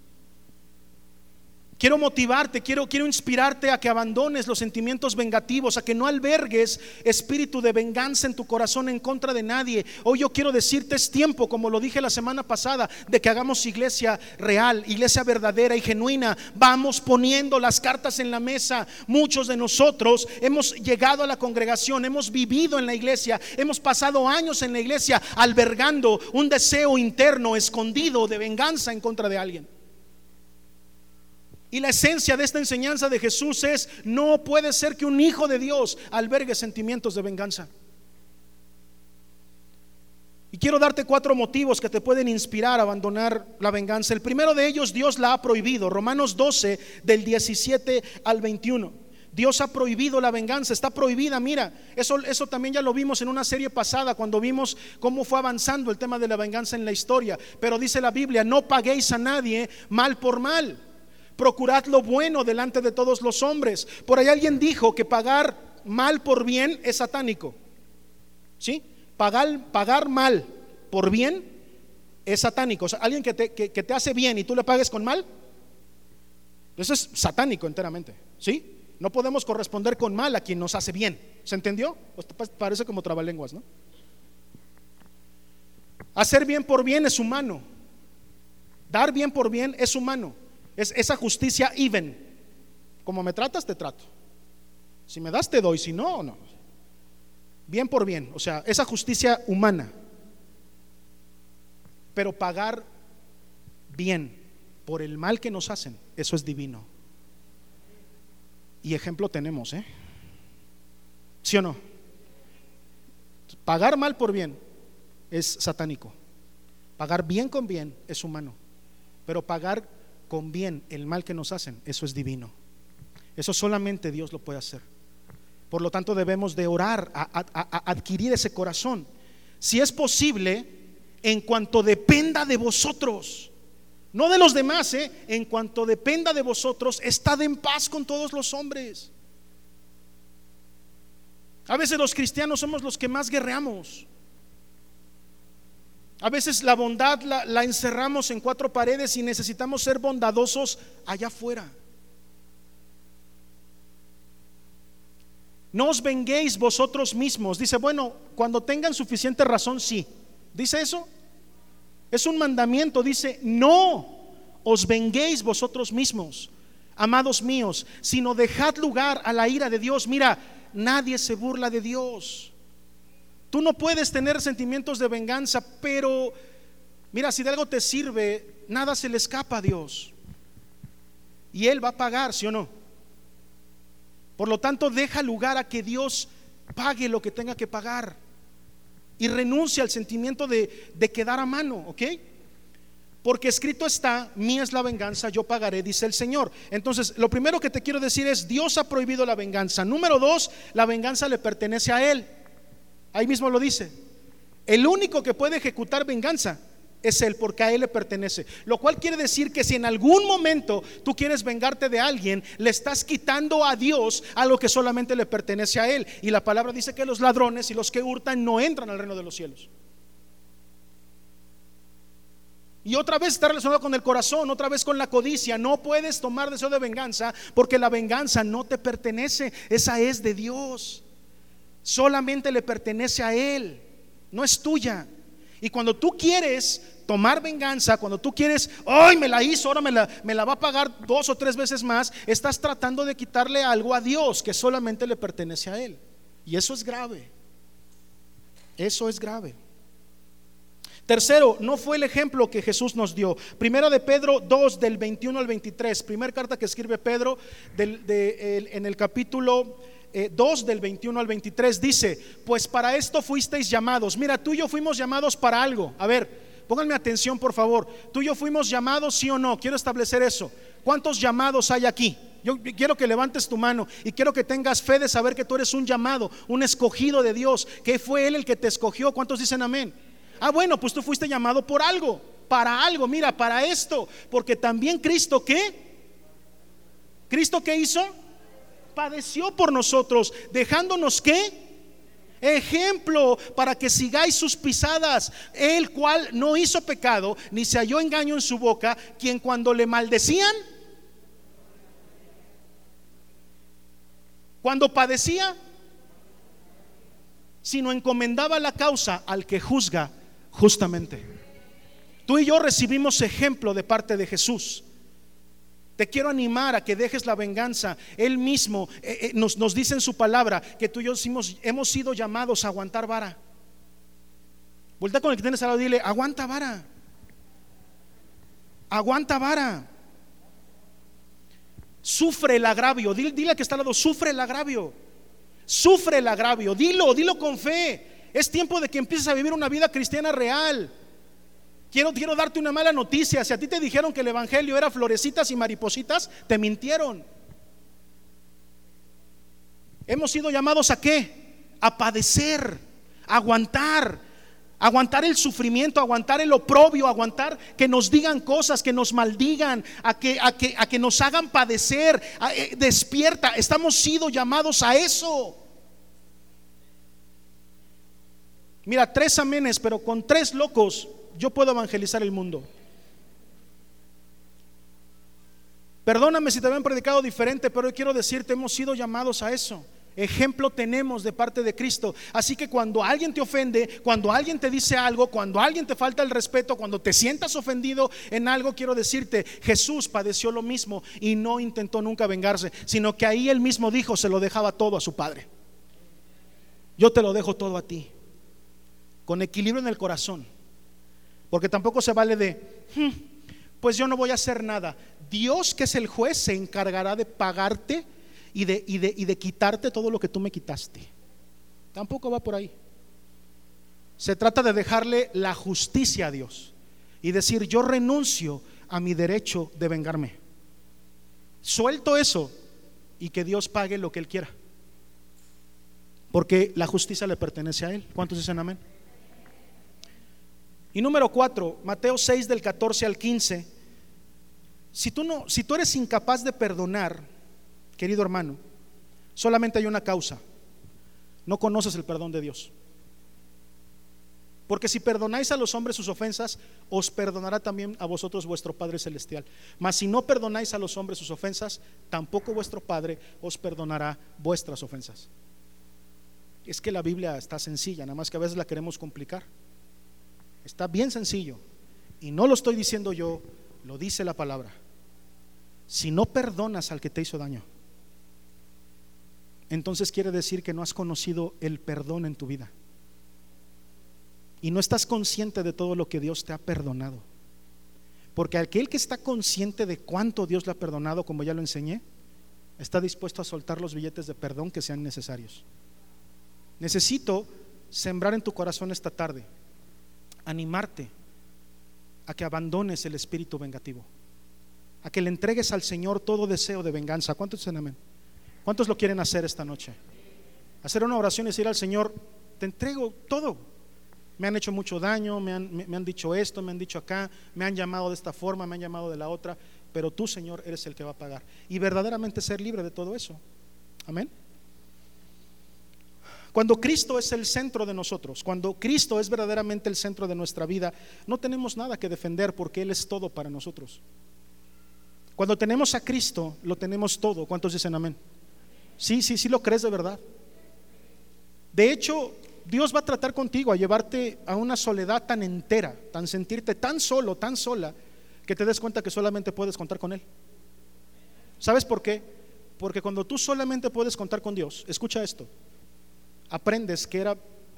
Quiero motivarte, quiero, quiero inspirarte a que abandones los sentimientos vengativos, a que no albergues espíritu de venganza en tu corazón en contra de nadie. Hoy yo quiero decirte es tiempo, como lo dije la semana pasada, de que hagamos iglesia real, iglesia verdadera y genuina. Vamos poniendo las cartas en la mesa. Muchos de nosotros hemos llegado a la congregación, hemos vivido en la iglesia, hemos pasado años en la iglesia albergando un deseo interno escondido de venganza en contra de alguien. Y la esencia de esta enseñanza de Jesús es, no puede ser que un hijo de Dios albergue sentimientos de venganza. Y quiero darte cuatro motivos que te pueden inspirar a abandonar la venganza. El primero de ellos, Dios la ha prohibido. Romanos 12, del 17 al 21. Dios ha prohibido la venganza, está prohibida. Mira, eso, eso también ya lo vimos en una serie pasada cuando vimos cómo fue avanzando el tema de la venganza en la historia. Pero dice la Biblia, no paguéis a nadie mal por mal procurad lo bueno delante de todos los hombres. Por ahí alguien dijo que pagar mal por bien es satánico. ¿Sí? Pagar, mal por bien es satánico. O sea, alguien que te, que, te hace bien y tú le pagues con mal, eso es satánico enteramente. ¿Sí? No podemos corresponder con mal a quien nos hace bien. ¿Se entendió? Parece como trabalenguas, ¿no? Hacer bien por bien es humano. Dar bien por bien es humano. Es esa justicia even. Como me tratas, te trato. Si me das, te doy. Si no, no. Bien por bien. O sea, esa justicia humana. Pero pagar bien por el mal que nos hacen, eso es divino. Y ejemplo tenemos, ¿eh? ¿Sí o no? Pagar mal por bien es satánico. Pagar bien con bien es humano. Pero pagar con bien el mal que nos hacen, eso es divino. Eso solamente Dios lo puede hacer. Por lo tanto, debemos de orar a, adquirir ese corazón. Si es posible, en cuanto dependa de vosotros, no de los demás, ¿eh? en cuanto dependa de vosotros, estad en paz con todos los hombres. A veces los cristianos somos los que más guerreamos. A veces la bondad la, encerramos en cuatro paredes y necesitamos ser bondadosos allá afuera. No os venguéis vosotros mismos. Dice, bueno, cuando tengan suficiente razón, sí. ¿Dice eso? Es un mandamiento. Dice, no os venguéis vosotros mismos, amados míos, sino dejad lugar a la ira de Dios. Mira, nadie se burla de Dios. Tú no puedes tener sentimientos de venganza, pero mira, si de algo te sirve, nada se le escapa a Dios. Y Él va a pagar, ¿sí o no? Por lo tanto, deja lugar a que Dios pague lo que tenga que pagar. Y renuncia al sentimiento de, de quedar a mano, ¿ok? Porque escrito está, mía es la venganza, yo pagaré, dice el Señor. Entonces, lo primero que te quiero decir es, Dios ha prohibido la venganza. Número dos, la venganza le pertenece a Él. Ahí mismo lo dice. El único que puede ejecutar venganza es Él, porque a Él le pertenece. Lo cual quiere decir que si en algún momento tú quieres vengarte de alguien, le estás quitando a Dios a lo que solamente le pertenece a Él. Y la palabra dice que los ladrones y los que hurtan no entran al reino de los cielos. Y otra vez está relacionado con el corazón, otra vez con la codicia. No puedes tomar deseo de venganza porque la venganza no te pertenece, esa es de Dios. Solamente le pertenece a Él, no es tuya. Y cuando tú quieres tomar venganza, cuando tú quieres, hoy me la hizo, ahora me la, me la va a pagar dos o tres veces más, estás tratando de quitarle algo a Dios que solamente le pertenece a Él. Y eso es grave. Eso es grave. Tercero, no fue el ejemplo que Jesús nos dio. Primera de Pedro 2 del 21 al 23, primera carta que escribe Pedro en el capítulo 2 eh, del 21 al 23 dice, pues para esto fuisteis llamados. Mira, tú y yo fuimos llamados para algo. A ver, pónganme atención por favor. Tú y yo fuimos llamados, sí o no. Quiero establecer eso. ¿Cuántos llamados hay aquí? Yo quiero que levantes tu mano y quiero que tengas fe de saber que tú eres un llamado, un escogido de Dios, que fue Él el que te escogió. ¿Cuántos dicen amén? Ah, bueno, pues tú fuiste llamado por algo, para algo, mira, para esto, porque también Cristo, ¿qué? ¿Cristo qué hizo? Padeció por nosotros, dejándonos qué? Ejemplo para que sigáis sus pisadas, el cual no hizo pecado, ni se halló engaño en su boca, quien cuando le maldecían, cuando padecía, sino encomendaba la causa al que juzga justamente. Tú y yo recibimos ejemplo de parte de Jesús. Te quiero animar a que dejes la venganza. Él mismo eh, eh, nos, nos, dice en su palabra que tú y yo hemos, hemos sido llamados a aguantar vara. Vuelta con el que tienes al lado y dile, aguanta vara. Aguanta vara. Sufre el agravio. Dile, dile que está al lado, sufre el agravio. Sufre el agravio. Dilo, dilo con fe. Es tiempo de que empieces a vivir una vida cristiana real. Quiero, quiero darte una mala noticia. Si a ti te dijeron que el Evangelio era florecitas y maripositas, te mintieron. Hemos sido llamados a qué? A padecer, a aguantar, aguantar el sufrimiento, aguantar el oprobio, aguantar que nos digan cosas, que nos maldigan, a que, a que, a que nos hagan padecer. Eh, despierta, estamos sido llamados a eso. Mira, tres amenes, pero con tres locos yo puedo evangelizar el mundo. Perdóname si te habían predicado diferente, pero hoy quiero decirte, hemos sido llamados a eso. Ejemplo tenemos de parte de Cristo. Así que cuando alguien te ofende, cuando alguien te dice algo, cuando alguien te falta el respeto, cuando te sientas ofendido en algo, quiero decirte, Jesús padeció lo mismo y no intentó nunca vengarse, sino que ahí él mismo dijo, se lo dejaba todo a su Padre. Yo te lo dejo todo a ti con equilibrio en el corazón. Porque tampoco se vale de, hmm, pues yo no voy a hacer nada. Dios, que es el juez, se encargará de pagarte y de, y de, y de quitarte todo lo que tú me quitaste. Tampoco va por ahí. Se trata de dejarle la justicia a Dios y decir, yo renuncio a mi derecho de vengarme. Suelto eso y que Dios pague lo que Él quiera. Porque la justicia le pertenece a Él. ¿Cuántos dicen amén? Y número cuatro, Mateo 6 del 14 al 15. Si tú, no, si tú eres incapaz de perdonar, querido hermano, solamente hay una causa. No conoces el perdón de Dios. Porque si perdonáis a los hombres sus ofensas, os perdonará también a vosotros vuestro Padre Celestial. Mas si no perdonáis a los hombres sus ofensas, tampoco vuestro Padre os perdonará vuestras ofensas. Es que la Biblia está sencilla, nada más que a veces la queremos complicar. Está bien sencillo. Y no lo estoy diciendo yo, lo dice la palabra. Si no perdonas al que te hizo daño, entonces quiere decir que no has conocido el perdón en tu vida. Y no estás consciente de todo lo que Dios te ha perdonado. Porque aquel que está consciente de cuánto Dios le ha perdonado, como ya lo enseñé, está dispuesto a soltar los billetes de perdón que sean necesarios. Necesito sembrar en tu corazón esta tarde animarte a que abandones el espíritu vengativo, a que le entregues al Señor todo deseo de venganza. ¿Cuántos dicen amén? ¿Cuántos lo quieren hacer esta noche? Hacer una oración y decir al Señor, te entrego todo. Me han hecho mucho daño, me han, me han dicho esto, me han dicho acá, me han llamado de esta forma, me han llamado de la otra, pero tú, Señor, eres el que va a pagar. Y verdaderamente ser libre de todo eso. Amén. Cuando Cristo es el centro de nosotros, cuando Cristo es verdaderamente el centro de nuestra vida, no tenemos nada que defender porque Él es todo para nosotros. Cuando tenemos a Cristo, lo tenemos todo. ¿Cuántos dicen amén? Sí, sí, sí lo crees de verdad. De hecho, Dios va a tratar contigo a llevarte a una soledad tan entera, tan sentirte tan solo, tan sola, que te des cuenta que solamente puedes contar con Él. ¿Sabes por qué? Porque cuando tú solamente puedes contar con Dios, escucha esto, aprendes que era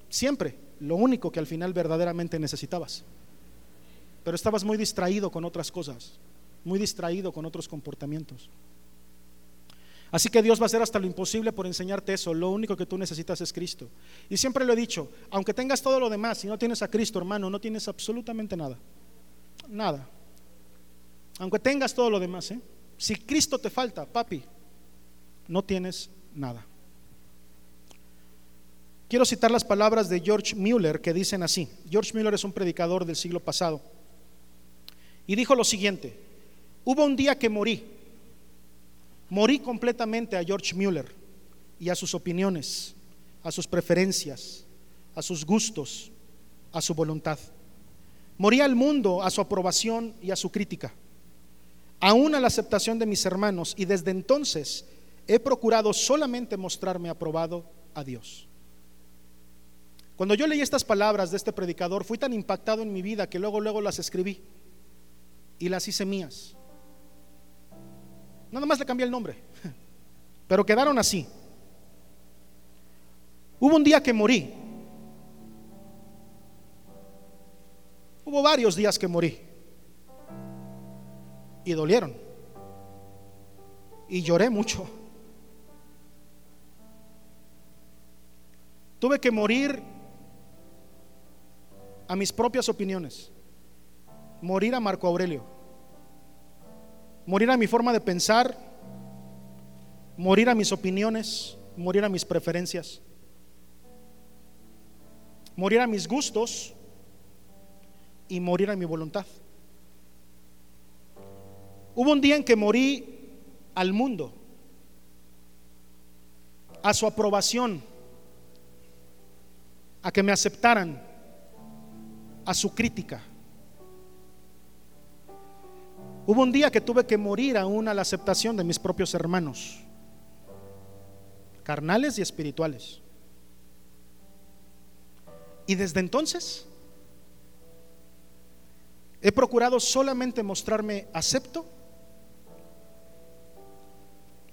siempre lo único que al final verdaderamente necesitabas. Pero estabas muy distraído con otras cosas, muy distraído con otros comportamientos. Así que Dios va a hacer hasta lo imposible por enseñarte eso. Lo único que tú necesitas es Cristo. Y siempre lo he dicho, aunque tengas todo lo demás, si no tienes a Cristo, hermano, no tienes absolutamente nada. Nada. Aunque tengas todo lo demás, ¿eh? si Cristo te falta, papi, no tienes nada. Quiero citar las palabras de George Mueller que dicen así. George Mueller es un predicador del siglo pasado. Y dijo lo siguiente, hubo un día que morí. Morí completamente a George Mueller y a sus opiniones, a sus preferencias, a sus gustos, a su voluntad. Morí al mundo, a su aprobación y a su crítica, aún a la aceptación de mis hermanos, y desde entonces he procurado solamente mostrarme aprobado a Dios. Cuando yo leí estas palabras de este predicador, fui tan impactado en mi vida que luego, luego las escribí y las hice mías. Nada más le cambié el nombre, pero quedaron así. Hubo un día que morí. Hubo varios días que morí. Y dolieron. Y lloré mucho. Tuve que morir a mis propias opiniones, morir a Marco Aurelio, morir a mi forma de pensar, morir a mis opiniones, morir a mis preferencias, morir a mis gustos. Y morir a mi voluntad. Hubo un día en que morí al mundo, a su aprobación, a que me aceptaran, a su crítica. Hubo un día que tuve que morir aún a la aceptación de mis propios hermanos, carnales y espirituales. Y desde entonces he procurado solamente mostrarme acepto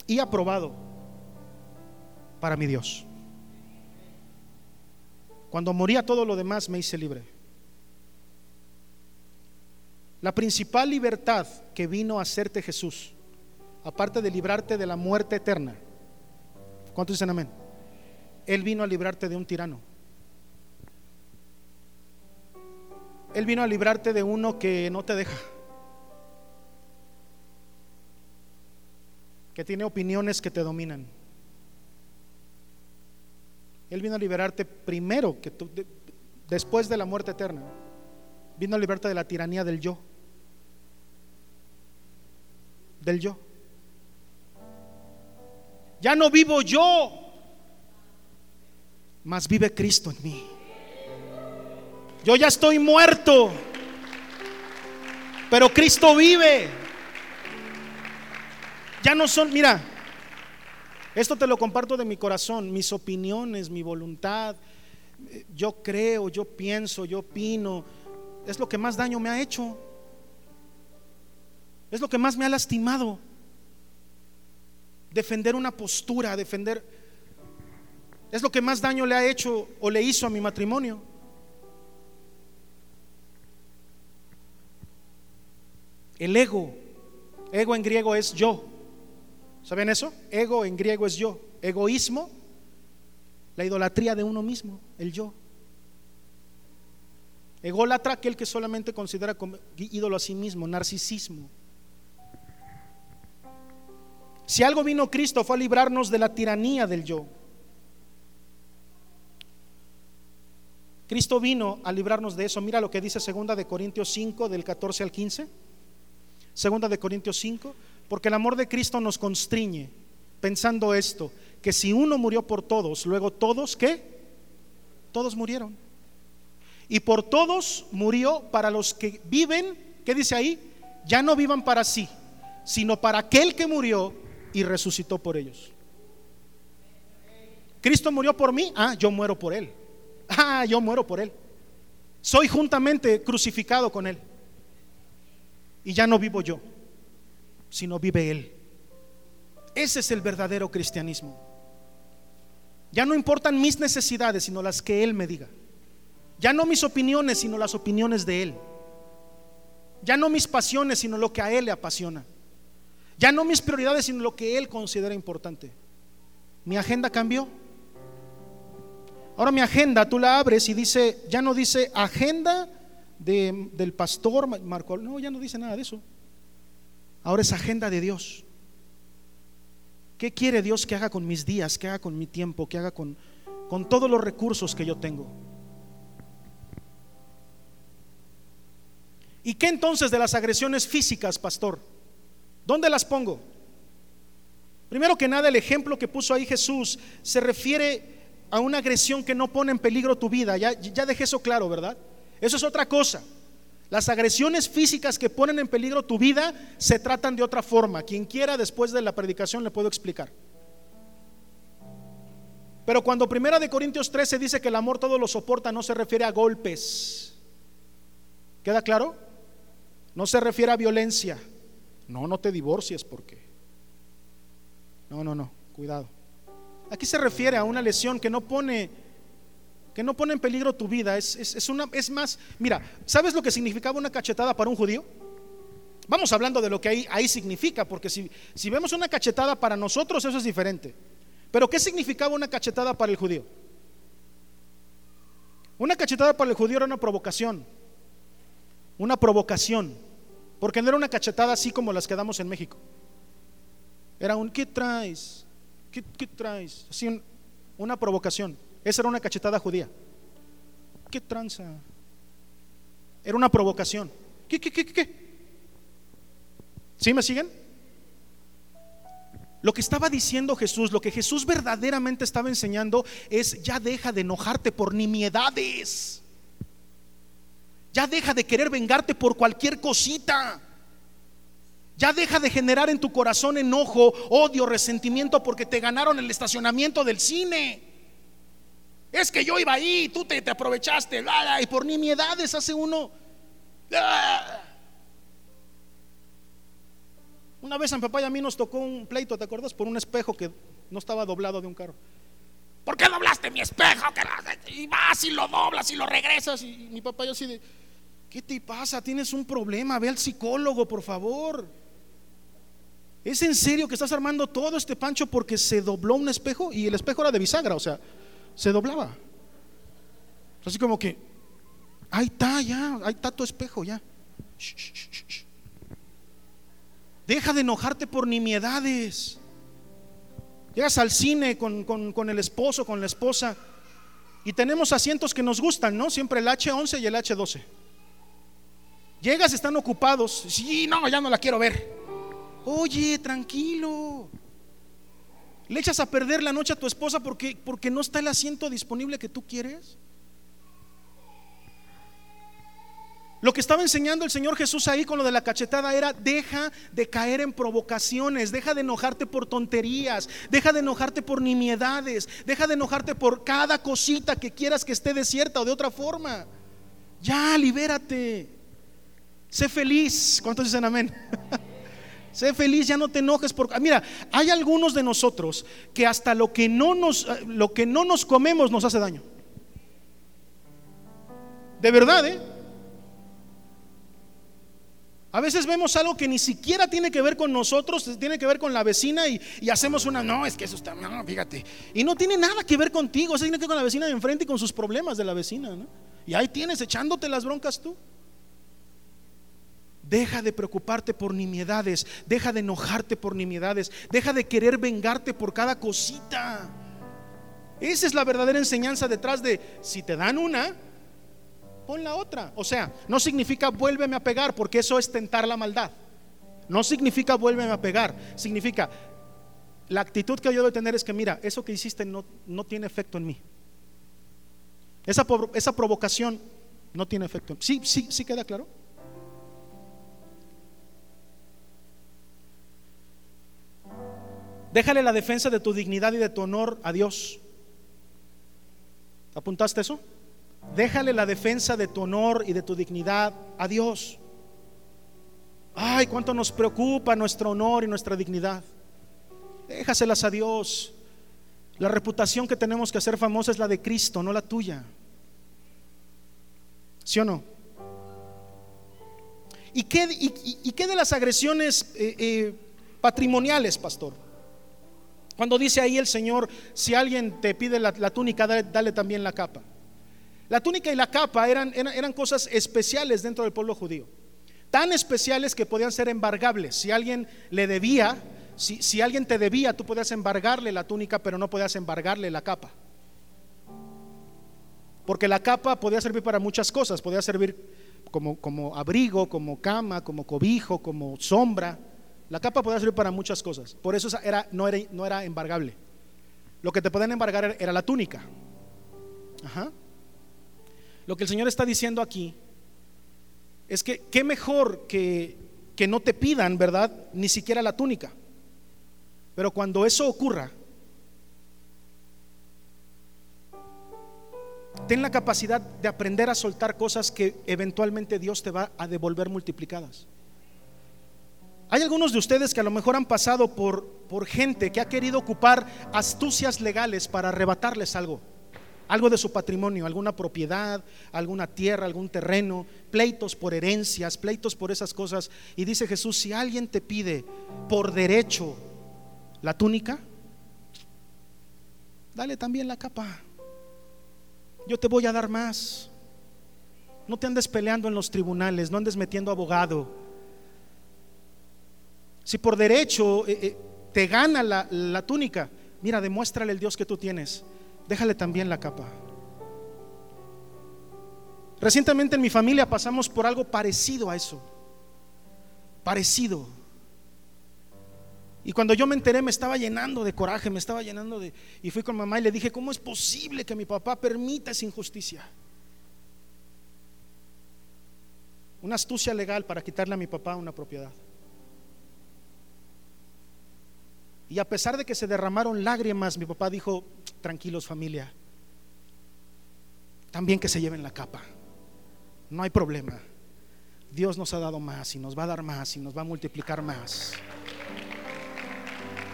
y aprobado para mi Dios. Cuando moría todo lo demás me hice libre. La principal libertad que vino a hacerte Jesús, aparte de librarte de la muerte eterna, ¿cuántos dicen amén? Él vino a librarte de un tirano. Él vino a librarte de uno que no te deja, que tiene opiniones que te dominan. Él vino a liberarte primero que tú, después de la muerte eterna. Vino a librarte de la tiranía del yo del yo. Ya no vivo yo, mas vive Cristo en mí. Yo ya estoy muerto, pero Cristo vive. Ya no son, mira, esto te lo comparto de mi corazón, mis opiniones, mi voluntad. Yo creo, yo pienso, yo opino. Es lo que más daño me ha hecho. Es lo que más me ha lastimado. Defender una postura, defender... Es lo que más daño le ha hecho o le hizo a mi matrimonio. El ego. Ego en griego es yo. ¿Saben eso? Ego en griego es yo. Egoísmo, la idolatría de uno mismo, el yo. Ególatra, aquel que solamente considera como ídolo a sí mismo, narcisismo. Si algo vino Cristo fue a librarnos de la tiranía del yo. Cristo vino a librarnos de eso. Mira lo que dice segunda de Corintios 5 del 14 al 15. Segunda de Corintios 5, porque el amor de Cristo nos constriñe pensando esto, que si uno murió por todos, luego todos ¿qué? todos murieron. Y por todos murió para los que viven, ¿qué dice ahí? Ya no vivan para sí, sino para aquel que murió y resucitó por ellos. Cristo murió por mí, ah, yo muero por él. Ah, yo muero por él. Soy juntamente crucificado con él. Y ya no vivo yo, sino vive él. Ese es el verdadero cristianismo. Ya no importan mis necesidades, sino las que él me diga. Ya no mis opiniones, sino las opiniones de él. Ya no mis pasiones, sino lo que a él le apasiona. Ya no mis prioridades, sino lo que él considera importante. Mi agenda cambió. Ahora mi agenda, tú la abres y dice, ya no dice agenda del pastor Marco, no, ya no dice nada de eso. Ahora es agenda de Dios. ¿Qué quiere Dios que haga con mis días, que haga con mi tiempo, que haga con, con todos los recursos que yo tengo? ¿Y qué entonces de las agresiones físicas, pastor? ¿Dónde las pongo? Primero que nada, el ejemplo que puso ahí Jesús se refiere a una agresión que no pone en peligro tu vida. Ya, ya dejé eso claro, ¿verdad? Eso es otra cosa. Las agresiones físicas que ponen en peligro tu vida se tratan de otra forma. Quien quiera después de la predicación le puedo explicar. Pero cuando Primera de Corintios 13 dice que el amor todo lo soporta, no se refiere a golpes. ¿Queda claro? No se refiere a violencia. No, no te divorcies porque. No, no, no, cuidado. Aquí se refiere a una lesión que no pone, que no pone en peligro tu vida. Es, una, es más, mira, ¿sabes lo que significaba una cachetada para un judío? Vamos hablando de lo que ahí, ahí significa, porque si, si vemos una cachetada para nosotros, eso es diferente. Pero ¿qué significaba una cachetada para el judío? Una cachetada para el judío era una provocación. Una provocación. Porque no era una cachetada así como las que damos en México. Era un ¿qué traes? ¿Qué, traes? Así una provocación. Esa era una cachetada judía. ¿Qué tranza? Era una provocación. ¿Qué, qué, qué, qué? ¿Sí me siguen? Lo que estaba diciendo Jesús, lo que Jesús verdaderamente estaba enseñando es ya deja de enojarte por nimiedades. Ya deja de querer vengarte por cualquier cosita. Ya deja de generar en tu corazón enojo, odio, resentimiento porque te ganaron el estacionamiento del cine. Es que yo iba ahí, tú te, aprovechaste, y por nimiedades hace uno. Una vez a mi papá y a mí nos tocó un pleito, ¿te acuerdas? Por un espejo que no estaba doblado de un carro. ¿Por qué doblaste mi espejo? Y vas y lo doblas y lo regresas. Y mi papá yo así de, ¿qué te pasa? Tienes un problema, ve al psicólogo, por favor. ¿Es en serio que estás armando todo este pancho porque se dobló un espejo? Y el espejo era de bisagra, o sea, se doblaba. Así como que, ahí está, ya, ahí está tu espejo, ya. Deja de enojarte por nimiedades. Llegas al cine con, con, el esposo, con la esposa, y tenemos asientos que nos gustan, ¿no? Siempre el H11 y el H12. Llegas, están ocupados. Sí, no, ya no la quiero ver. Oye, tranquilo. ¿Le echas a perder la noche a tu esposa porque, porque no está el asiento disponible que tú quieres? Lo que estaba enseñando el Señor Jesús ahí con lo de la cachetada era, deja de caer en provocaciones, deja de enojarte por tonterías, deja de enojarte por nimiedades, deja de enojarte por cada cosita que quieras que esté desierta o de otra forma. Ya, libérate. Sé feliz. ¿Cuántos dicen amén? Sé feliz, ya no te enojes por ah, Mira, hay algunos de nosotros que hasta lo que no nos eh, lo que no nos comemos nos hace daño. De verdad, ¿eh? A veces vemos algo que ni siquiera tiene que ver con nosotros, tiene que ver con la vecina y, hacemos una, no, es que eso está, no, fíjate. Y no tiene nada que ver contigo, eso tiene que ver con la vecina de enfrente y con sus problemas de la vecina, ¿no? Y ahí tienes echándote las broncas tú. Deja de preocuparte por nimiedades, deja de enojarte por nimiedades, deja de querer vengarte por cada cosita. Esa es la verdadera enseñanza detrás de si te dan una, pon la otra. O sea, no significa vuélveme a pegar, porque eso es tentar la maldad. No significa vuélveme a pegar, significa la actitud que yo debo tener es que mira, eso que hiciste no, no tiene efecto en mí. Esa, esa provocación no tiene efecto. Sí, sí, sí queda claro. Déjale la defensa de tu dignidad y de tu honor a Dios. ¿Apuntaste eso? Déjale la defensa de tu honor y de tu dignidad a Dios. Ay, cuánto nos preocupa nuestro honor y nuestra dignidad. Déjaselas a Dios. La reputación que tenemos que hacer famosa es la de Cristo, no la tuya. ¿Sí o no? ¿Y qué, de las agresiones eh, eh, patrimoniales, pastor? Cuando dice ahí el Señor, si alguien te pide la, túnica, dale, también la capa. La túnica y la capa eran, eran, cosas especiales dentro del pueblo judío. Tan especiales que podían ser embargables. Si alguien le debía, si, si alguien te debía, tú podías embargarle la túnica, pero no podías embargarle la capa. Porque la capa podía servir para muchas cosas. Podía servir como, como abrigo, como cama, como cobijo, como sombra. La capa podía servir para muchas cosas. Por eso era, no, era, no era embargable. Lo que te podían embargar era la túnica. Ajá. Lo que el Señor está diciendo aquí es que qué mejor que, que no te pidan, ¿verdad? Ni siquiera la túnica. Pero cuando eso ocurra, ten la capacidad de aprender a soltar cosas que eventualmente Dios te va a devolver multiplicadas. Hay algunos de ustedes que a lo mejor han pasado por, por gente que ha querido ocupar astucias legales para arrebatarles algo, algo de su patrimonio, alguna propiedad, alguna tierra, algún terreno, pleitos por herencias, pleitos por esas cosas. Y dice Jesús, si alguien te pide por derecho la túnica, dale también la capa. Yo te voy a dar más. No te andes peleando en los tribunales, no andes metiendo abogado si por derecho eh, eh, te gana la, la túnica, mira, demuéstrale el Dios que tú tienes. Déjale también la capa. Recientemente en mi familia pasamos por algo parecido a eso. Parecido. Y cuando yo me enteré me estaba llenando de coraje, me estaba llenando de... Y fui con mamá y le dije, ¿cómo es posible que mi papá permita esa injusticia? Una astucia legal para quitarle a mi papá una propiedad. Y a pesar de que se derramaron lágrimas, mi papá dijo, tranquilos familia, también que se lleven la capa, no hay problema. Dios nos ha dado más y nos va a dar más y nos va a multiplicar más.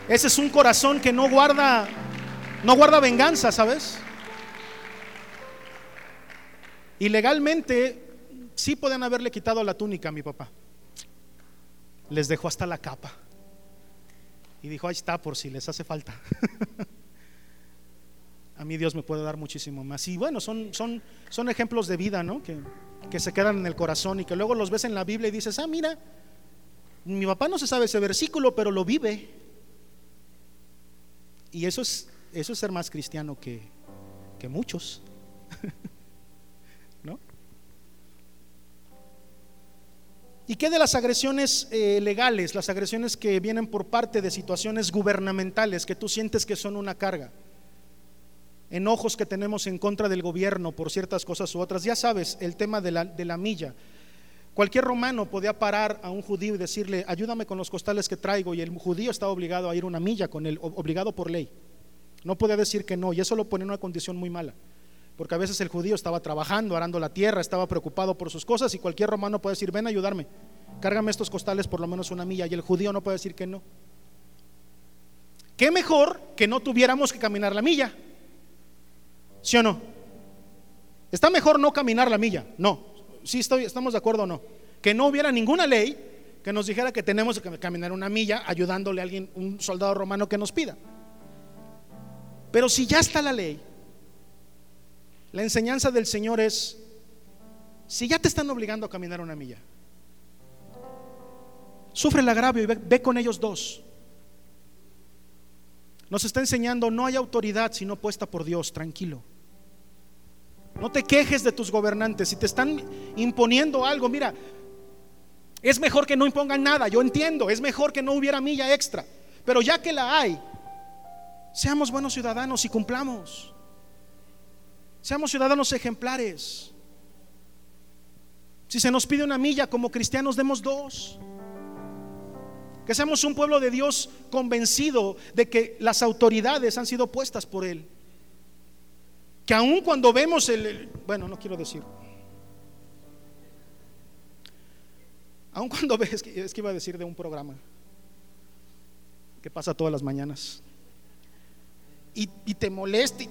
Ese es un corazón que no guarda no guarda venganza, ¿sabes? Y legalmente sí pueden haberle quitado la túnica a mi papá. Les dejó hasta la capa. Y dijo, ahí está por si les hace falta. a mí Dios me puede dar muchísimo más. Y bueno, son, son, son ejemplos de vida, ¿no? Que, que se quedan en el corazón y que luego los ves en la Biblia y dices, ah, mira, mi papá no se sabe ese versículo, pero lo vive. Y eso es, eso es ser más cristiano que, que muchos. ¿Y qué de las agresiones eh, legales, las agresiones que vienen por parte de situaciones gubernamentales que tú sientes que son una carga? Enojos que tenemos en contra del gobierno por ciertas cosas u otras. Ya sabes, el tema de la, de la milla. Cualquier romano podía parar a un judío y decirle, ayúdame con los costales que traigo, y el judío estaba obligado a ir una milla con él, obligado por ley. No podía decir que no, y eso lo pone en una condición muy mala porque a veces el judío estaba trabajando, arando la tierra, estaba preocupado por sus cosas y cualquier romano puede decir, ven a ayudarme, cárgame estos costales por lo menos una milla y el judío no puede decir que no. ¿Qué mejor que no tuviéramos que caminar la milla? ¿Sí o no? ¿Está mejor no caminar la milla? No. ¿Sí estoy, estamos de acuerdo o no? Que no hubiera ninguna ley que nos dijera que tenemos que caminar una milla ayudándole a alguien, un soldado romano que nos pida. Pero si ya está la ley, la enseñanza del Señor es, si ya te están obligando a caminar una milla, sufre el agravio y ve, con ellos dos. Nos está enseñando, no hay autoridad sino puesta por Dios, tranquilo. No te quejes de tus gobernantes. Si te están imponiendo algo, mira, es mejor que no impongan nada, yo entiendo, es mejor que no hubiera milla extra. Pero ya que la hay, seamos buenos ciudadanos y cumplamos. Seamos ciudadanos ejemplares. Si se nos pide una milla como cristianos, demos dos. Que seamos un pueblo de Dios convencido de que las autoridades han sido puestas por Él. Que aun cuando vemos el, bueno, no quiero decir, aun cuando ves, es que, iba a decir de un programa que pasa todas las mañanas y, te molesta y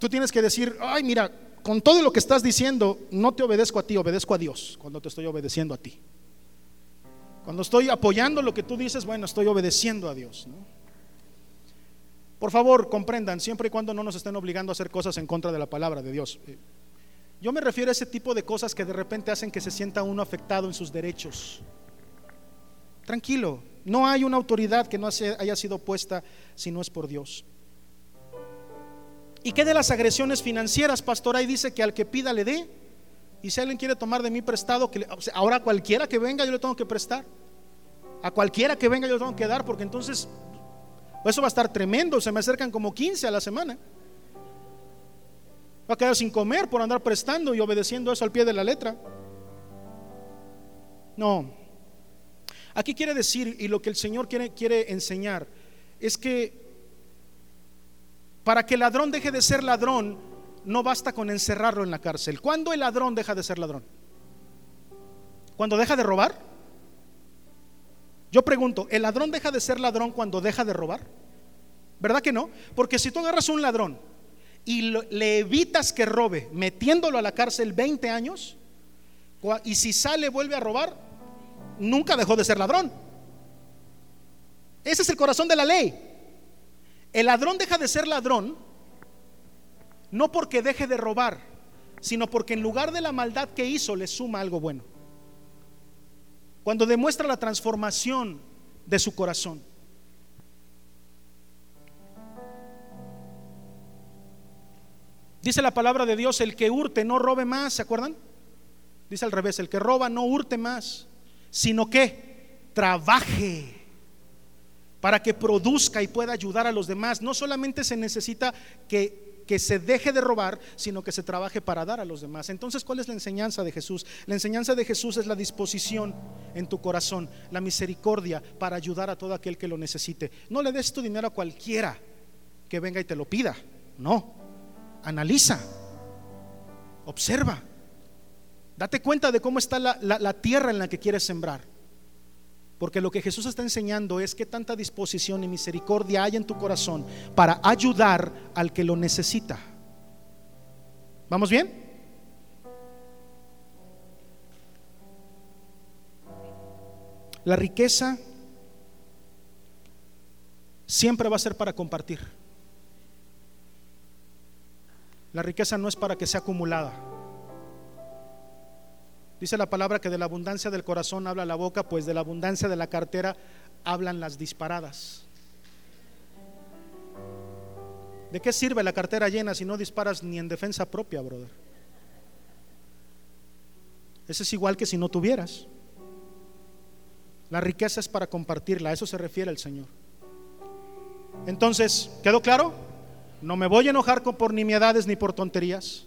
tú tienes que decir, ay, mira, con todo lo que estás diciendo, no te obedezco a ti, obedezco a Dios cuando te estoy obedeciendo a ti. Cuando estoy apoyando lo que tú dices, bueno, estoy obedeciendo a Dios. Por favor, comprendan, siempre y cuando no nos estén obligando a hacer cosas en contra de la palabra de Dios. Eh, yo me refiero a ese tipo de cosas que de repente hacen que se sienta uno afectado en sus derechos. Tranquilo, no hay una autoridad que no haya sido puesta si no es por Dios. ¿Y qué de las agresiones financieras, pastor? Ahí dice que al que pida le dé. Y si alguien quiere tomar de mí prestado, que ahora cualquiera que venga yo le tengo que prestar. A cualquiera que venga yo le tengo que dar, porque entonces eso va a estar tremendo. Se me acercan como 15 a la semana. Va a quedar sin comer por andar prestando y obedeciendo eso al pie de la letra. No. Aquí quiere decir, y lo que el Señor quiere, quiere enseñar, es que para que el ladrón deje de ser ladrón, no basta con encerrarlo en la cárcel. ¿Cuándo el ladrón deja de ser ladrón? ¿Cuando deja de robar? Yo pregunto, ¿el ladrón deja de ser ladrón cuando deja de robar? ¿Verdad que no? Porque si tú agarras un ladrón y le evitas que robe metiéndolo a la cárcel 20 años, y si sale vuelve a robar, nunca dejó de ser ladrón. Ese es el corazón de la ley. El ladrón deja de ser ladrón no porque deje de robar, sino porque en lugar de la maldad que hizo le suma algo bueno. Cuando demuestra la transformación de su corazón. Dice la palabra de Dios, el que hurte no robe más, ¿se acuerdan? Dice al revés, el que roba no hurte más, sino que trabaje para que produzca y pueda ayudar a los demás. No solamente se necesita que, que, se deje de robar, sino que se trabaje para dar a los demás. Entonces, ¿cuál es la enseñanza de Jesús? La enseñanza de Jesús es la disposición en tu corazón, la misericordia para ayudar a todo aquel que lo necesite. No le des tu dinero a cualquiera que venga y te lo pida. No. Analiza. Observa. Date cuenta de cómo está la, la tierra en la que quieres sembrar. Porque lo que Jesús está enseñando es que tanta disposición y misericordia hay en tu corazón para ayudar al que lo necesita. ¿Vamos bien? La riqueza siempre va a ser para compartir. La riqueza no es para que sea acumulada. Dice la palabra que de la abundancia del corazón habla la boca, pues de la abundancia de la cartera hablan las disparadas. ¿De qué sirve la cartera llena si no disparas ni en defensa propia, brother? Eso es igual que si no tuvieras. La riqueza es para compartirla, a eso se refiere el Señor. Entonces, ¿quedó claro? No me voy a enojar por nimiedades ni por tonterías.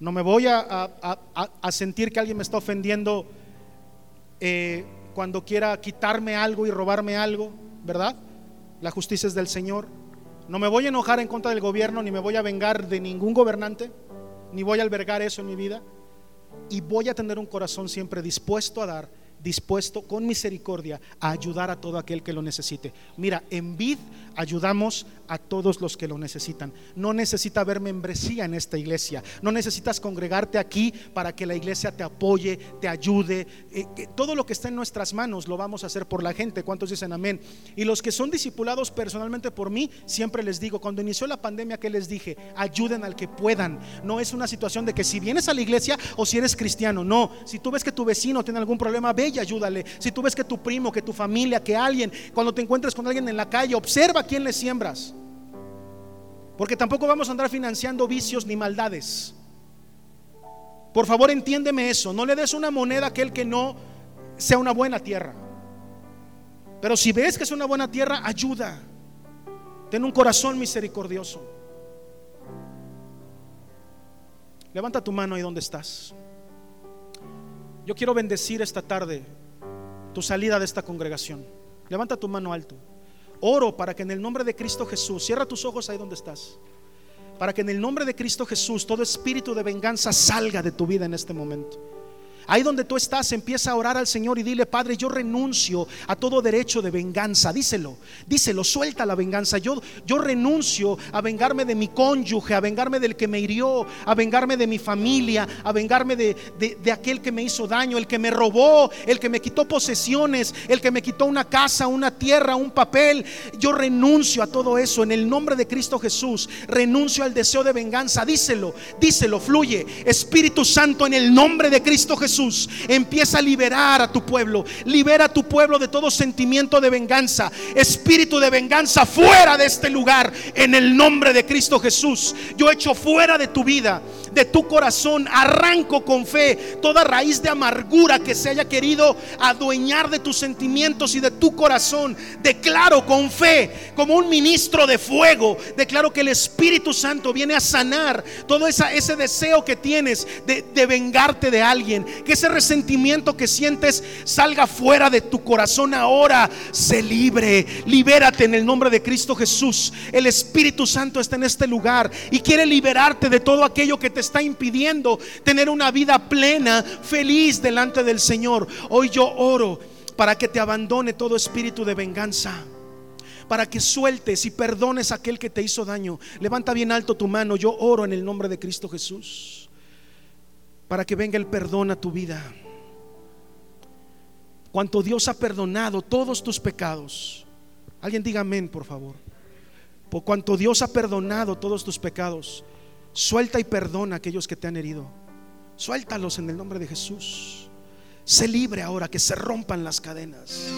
No me voy a, sentir que alguien me está ofendiendo eh, cuando quiera quitarme algo y robarme algo, ¿verdad? La justicia es del Señor. No me voy a enojar en contra del gobierno, ni me voy a vengar de ningún gobernante, ni voy a albergar eso en mi vida. Y voy a tener un corazón siempre dispuesto a dar dispuesto con misericordia a ayudar a todo aquel que lo necesite. Mira, en vid ayudamos a todos los que lo necesitan. No necesita haber membresía en esta iglesia. No necesitas congregarte aquí para que la iglesia te apoye, te ayude. Eh, todo lo que está en nuestras manos lo vamos a hacer por la gente. ¿Cuántos dicen amén? Y los que son discipulados personalmente por mí, siempre les digo, cuando inició la pandemia, que les dije? Ayuden al que puedan. No es una situación de que si vienes a la iglesia o si eres cristiano. No, si tú ves que tu vecino tiene algún problema, ve y ayúdale. Si tú ves que tu primo, que tu familia, que alguien, cuando te encuentres con alguien en la calle, observa a quién le siembras. Porque tampoco vamos a andar financiando vicios ni maldades. Por favor, entiéndeme eso. No le des una moneda a aquel que no sea una buena tierra. Pero si ves que es una buena tierra, ayuda. Ten un corazón misericordioso. Levanta tu mano ahí donde estás. Yo quiero bendecir esta tarde tu salida de esta congregación. Levanta tu mano alto. Oro para que en el nombre de Cristo Jesús, cierra tus ojos ahí donde estás. Para que en el nombre de Cristo Jesús todo espíritu de venganza salga de tu vida en este momento. Ahí donde tú estás, empieza a orar al Señor y dile, Padre, yo renuncio a todo derecho de venganza. Díselo, díselo, suelta la venganza. Yo, yo renuncio a vengarme de mi cónyuge, a vengarme del que me hirió, a vengarme de mi familia, a vengarme de, de aquel que me hizo daño, el que me robó, el que me quitó posesiones, el que me quitó una casa, una tierra, un papel. Yo renuncio a todo eso en el nombre de Cristo Jesús. Renuncio al deseo de venganza. Díselo, díselo, fluye. Espíritu Santo, en el nombre de Cristo Jesús empieza a liberar a tu pueblo. Libera a tu pueblo de todo sentimiento de venganza. Espíritu de venganza fuera de este lugar. En el nombre de Cristo Jesús. Yo echo fuera de tu vida, de tu corazón. Arranco con fe toda raíz de amargura que se haya querido adueñar de tus sentimientos y de tu corazón. Declaro con fe, como un ministro de fuego, declaro que el Espíritu Santo viene a sanar todo ese deseo que tienes de, de vengarte de alguien, que ese resentimiento que sientes salga fuera de tu corazón ahora. Se libre, libérate en el nombre de Cristo Jesús. El Espíritu Santo está en este lugar y quiere liberarte de todo aquello que te está impidiendo tener una vida plena, feliz delante del Señor. Hoy yo oro para que te abandone todo espíritu de venganza para que sueltes y perdones a aquel que te hizo daño. Levanta bien alto tu mano. Yo oro en el nombre de Cristo Jesús para que venga el perdón a tu vida. Cuanto Dios ha perdonado todos tus pecados. Alguien diga amén, por favor. Por cuanto Dios ha perdonado todos tus pecados, suelta y perdona a aquellos que te han herido. Suéltalos en el nombre de Jesús. Sé libre ahora, que se rompan las cadenas.